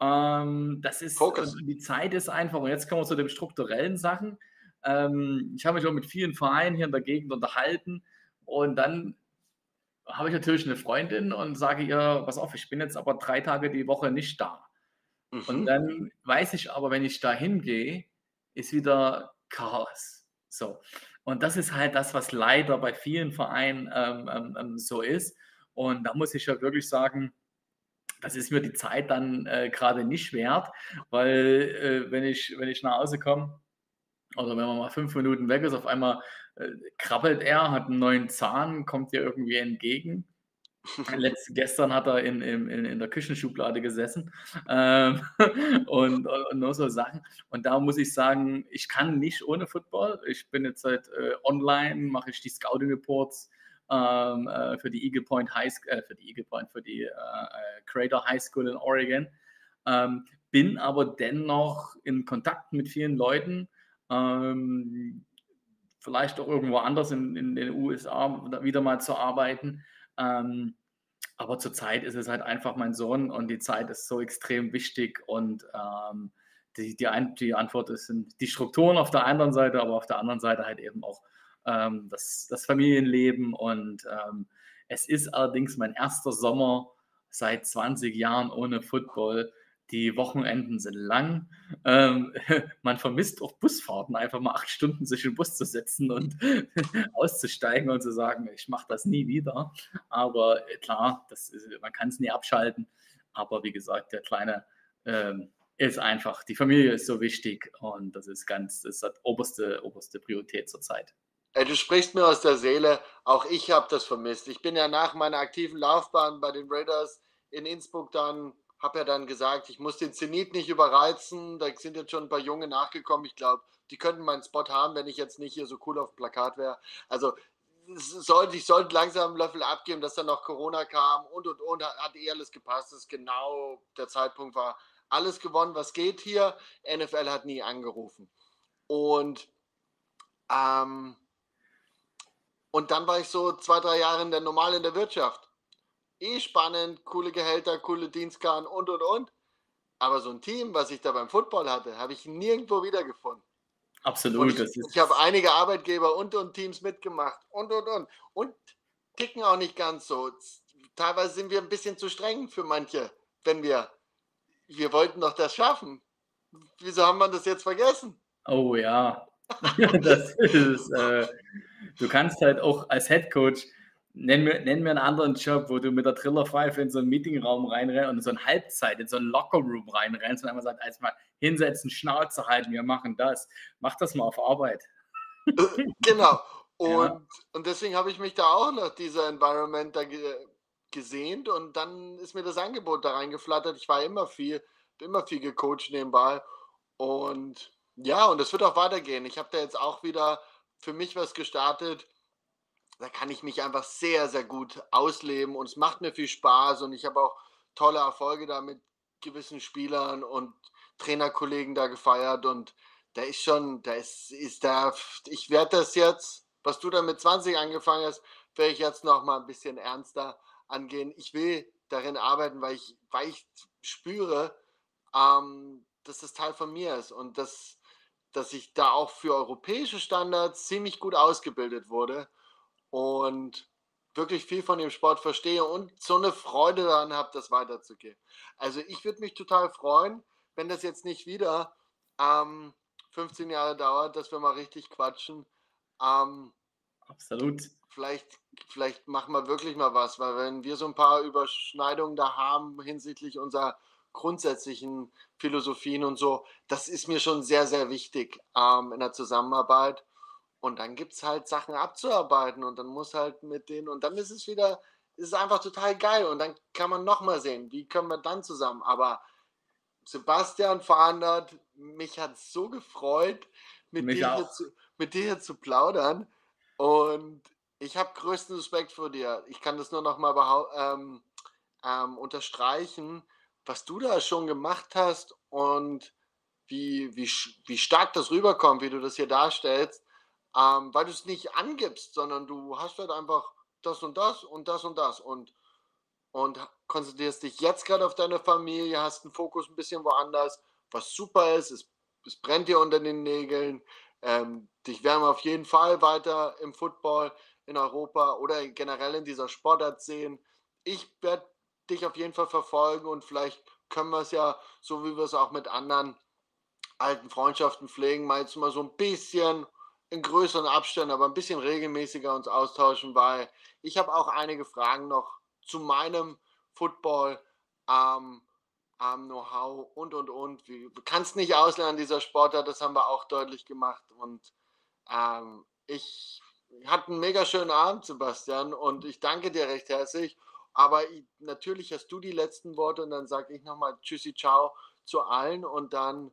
S3: Ähm, das ist, und die Zeit ist einfach, und jetzt kommen wir zu den strukturellen Sachen. Ähm, ich habe mich auch mit vielen Vereinen hier in der Gegend unterhalten und dann habe ich natürlich eine Freundin und sage ihr, pass auf, ich bin jetzt aber drei Tage die Woche nicht da. Und
S2: Mhm.
S3: dann weiß ich aber, wenn ich da hingehe, ist wieder Chaos. So. Und das ist halt das, was leider bei vielen Vereinen ähm, ähm, ähm, so ist. Und da muss ich ja wirklich sagen, das ist mir die Zeit dann äh, gerade nicht wert, weil äh, wenn, ich, wenn ich nach Hause komme oder wenn man mal fünf Minuten weg ist, auf einmal äh, krabbelt er, hat einen neuen Zahn, kommt dir irgendwie entgegen. Letzt, gestern hat er in, in, in der Küchenschublade gesessen ähm, und, und nur so Sachen. Und da muss ich sagen, ich kann nicht ohne Football. Ich bin jetzt seit äh, online, mache ich die Scouting Reports ähm, äh, für die Eagle Point High School, äh, für die Eagle Point, für die äh, äh, Crater High School in Oregon. Ähm, bin aber dennoch in Kontakt mit vielen Leuten. Ähm, vielleicht auch irgendwo anders in, in den USA wieder mal zu arbeiten. Ähm, aber zurzeit ist es halt einfach mein Sohn und die Zeit ist so extrem wichtig und ähm, die, die, Ein die Antwort ist sind die Strukturen auf der einen Seite, aber auf der anderen Seite halt eben auch ähm, das, das Familienleben und ähm, es ist allerdings mein erster Sommer seit 20 Jahren ohne Football. Die Wochenenden sind lang. Ähm, man vermisst auch Busfahrten, einfach mal acht Stunden sich den Bus zu setzen und auszusteigen und zu sagen, ich mache das nie wieder. Aber äh, klar, ist, man kann es nie abschalten. Aber wie gesagt, der Kleine ähm, ist einfach, die Familie ist so wichtig und das ist ganz, das hat oberste, oberste Priorität zurzeit.
S2: Ey, du sprichst mir aus der Seele. Auch ich habe das vermisst. Ich bin ja nach meiner aktiven Laufbahn bei den Raiders in Innsbruck dann, habe ja dann gesagt, ich muss den Zenit nicht überreizen. Da sind jetzt schon ein paar Junge nachgekommen. Ich glaube, die könnten meinen Spot haben, wenn ich jetzt nicht hier so cool auf dem Plakat wäre. Also sollte, ich sollte langsam einen Löffel abgeben, dass dann noch Corona kam und und und hat, hat eh alles gepasst. Das ist genau der Zeitpunkt war. Alles gewonnen, was geht hier. NFL hat nie angerufen. Und ähm, und dann war ich so zwei, drei Jahre in der normal in der Wirtschaft. Eh spannend, coole Gehälter, coole Dienstkarten und und und. Aber so ein Team, was ich da beim Football hatte, habe ich nirgendwo wiedergefunden. Und
S3: Absolut.
S2: ich,
S3: Das ist,
S2: ich habe einige Arbeitgeber und und Teams mitgemacht und und und. Und ticken auch nicht ganz so. Teilweise sind wir ein bisschen zu streng für manche, wenn wir wir wollten doch das schaffen. Wieso haben wir das jetzt vergessen?
S3: Oh ja, das ist, äh, du kannst halt auch als Head Coach, nenn mir, nenn mir einen anderen Job, wo du mit der Trillerpfeife in so einen Meetingraum reinrennst und in so eine Halbzeit, in so einen Lockerroom reinrennst und einmal sagt, als mal hinsetzen, Schnauze halten, wir machen das. Mach das mal auf Arbeit.
S2: genau. Und, ja. und deswegen habe ich mich da auch nach dieser Environment da ge gesehnt und dann ist mir das Angebot da reingeflattert. Ich war immer viel, immer viel gecoacht nebenbei und ja, und es wird auch weitergehen. Ich habe da jetzt auch wieder für mich was gestartet. Da kann ich mich einfach sehr, sehr gut ausleben und es macht mir viel Spaß und ich habe auch tolle Erfolge da mit gewissen Spielern und Trainerkollegen da gefeiert und da ist schon, da ist, ist da, ich werde das jetzt, was du da mit 20 angefangen hast, werde ich jetzt noch mal ein bisschen ernster angehen. Ich will darin arbeiten, weil ich, weil ich spüre, ähm, dass das Teil von mir ist und dass, dass ich da auch für europäische Standards ziemlich gut ausgebildet wurde und wirklich viel von dem Sport verstehe und so eine Freude daran habe, das weiterzugeben. Also ich würde mich total freuen, wenn das jetzt nicht wieder ähm, 15 Jahre dauert, dass wir mal richtig quatschen. Ähm,
S3: Absolut.
S2: Vielleicht, vielleicht machen wir wirklich mal was, weil wenn wir so ein paar Überschneidungen da haben hinsichtlich unserer grundsätzlichen Philosophien und so, das ist mir schon sehr, sehr wichtig ähm, in der Zusammenarbeit. Und dann gibt es halt Sachen abzuarbeiten und dann muss halt mit denen, und dann ist es wieder, ist es einfach total geil. Und dann kann man nochmal sehen, wie können wir dann zusammen. Aber Sebastian verandert, mich hat so gefreut, mit dir, hier zu, mit dir hier zu plaudern. Und ich habe größten Respekt vor dir. Ich kann das nur noch mal ähm, ähm, unterstreichen was du da schon gemacht hast und wie, wie, wie stark das rüberkommt, wie du das hier darstellst, ähm, weil du es nicht angibst, sondern du hast halt einfach das und das und das und das und, und konzentrierst dich jetzt gerade auf deine Familie, hast einen Fokus ein bisschen woanders, was super ist, es, es brennt dir unter den Nägeln, ähm, dich werden wir auf jeden Fall weiter im Football in Europa oder generell in dieser Sportart sehen. Ich werde dich auf jeden Fall verfolgen und vielleicht können wir es ja, so wie wir es auch mit anderen alten Freundschaften pflegen, mal jetzt mal so ein bisschen in größeren Abständen, aber ein bisschen regelmäßiger uns austauschen, weil ich habe auch einige Fragen noch zu meinem Football, ähm, ähm, Know-how und und und. Du kannst nicht auslernen, dieser Sportler, das haben wir auch deutlich gemacht. Und ähm, ich hatte einen mega schönen Abend, Sebastian, und ich danke dir recht herzlich. Aber natürlich hast du die letzten Worte und dann sage ich nochmal Tschüssi, ciao zu allen und dann,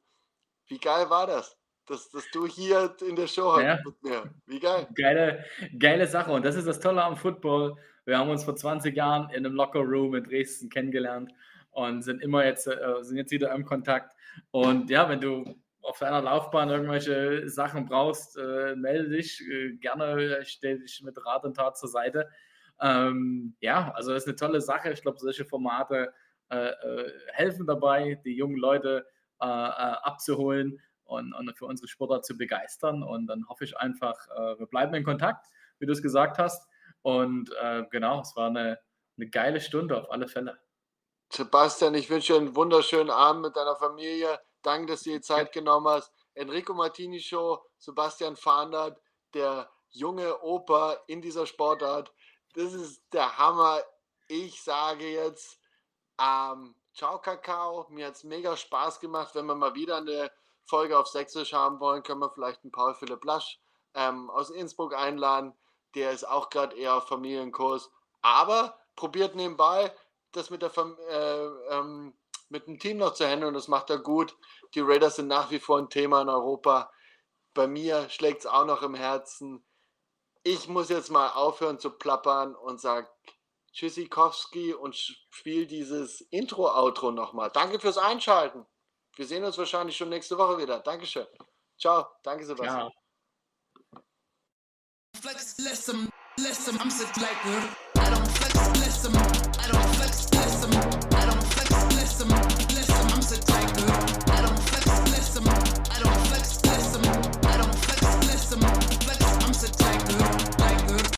S2: wie geil war das? Dass, dass du hier in der Show hast ja. mit mir. Wie geil.
S3: Geile, geile Sache. Und das ist das Tolle am Football. Wir haben uns vor 20 Jahren in einem Locker Room in Dresden kennengelernt und sind immer jetzt, äh, sind jetzt wieder im Kontakt. Und ja, wenn du auf deiner Laufbahn irgendwelche Sachen brauchst, äh, melde dich. Äh, gerne stelle dich mit Rat und Tat zur Seite. Ähm, ja, also das ist eine tolle Sache. Ich glaube, solche Formate äh, äh, helfen dabei, die jungen Leute äh, äh, abzuholen und, und, für unsere Sportler zu begeistern. Und dann hoffe ich einfach, äh, wir bleiben in Kontakt, wie du es gesagt hast. Und genau, es war eine, eine geile Stunde auf alle Fälle.
S2: Sebastian, ich wünsche dir einen wunderschönen Abend mit deiner Familie. Danke, dass du dir Zeit genommen hast. Enrico Martini Show, Sebastian Fahndert, der junge Opa in dieser Sportart das ist der Hammer. Ich sage jetzt, ähm, ciao Kakao. Mir hat es mega Spaß gemacht. Wenn wir mal wieder eine Folge auf Sächsisch haben wollen, können wir vielleicht einen Paul Philipp Lasch ähm, aus Innsbruck einladen. Der ist auch gerade eher auf Familienkurs. Aber probiert nebenbei, das mit, der äh, ähm, mit dem Team noch zu handeln. Das macht er gut. Die Raiders sind nach wie vor ein Thema in Europa. Bei mir schlägt es auch noch im Herzen ich muss jetzt mal aufhören zu plappern und sag Tschüssikowski und spiel dieses Intro-Outro nochmal. Danke fürs Einschalten. Wir sehen uns wahrscheinlich schon nächste Woche wieder. Dankeschön. Ciao. Danke, Sebastian. Flex,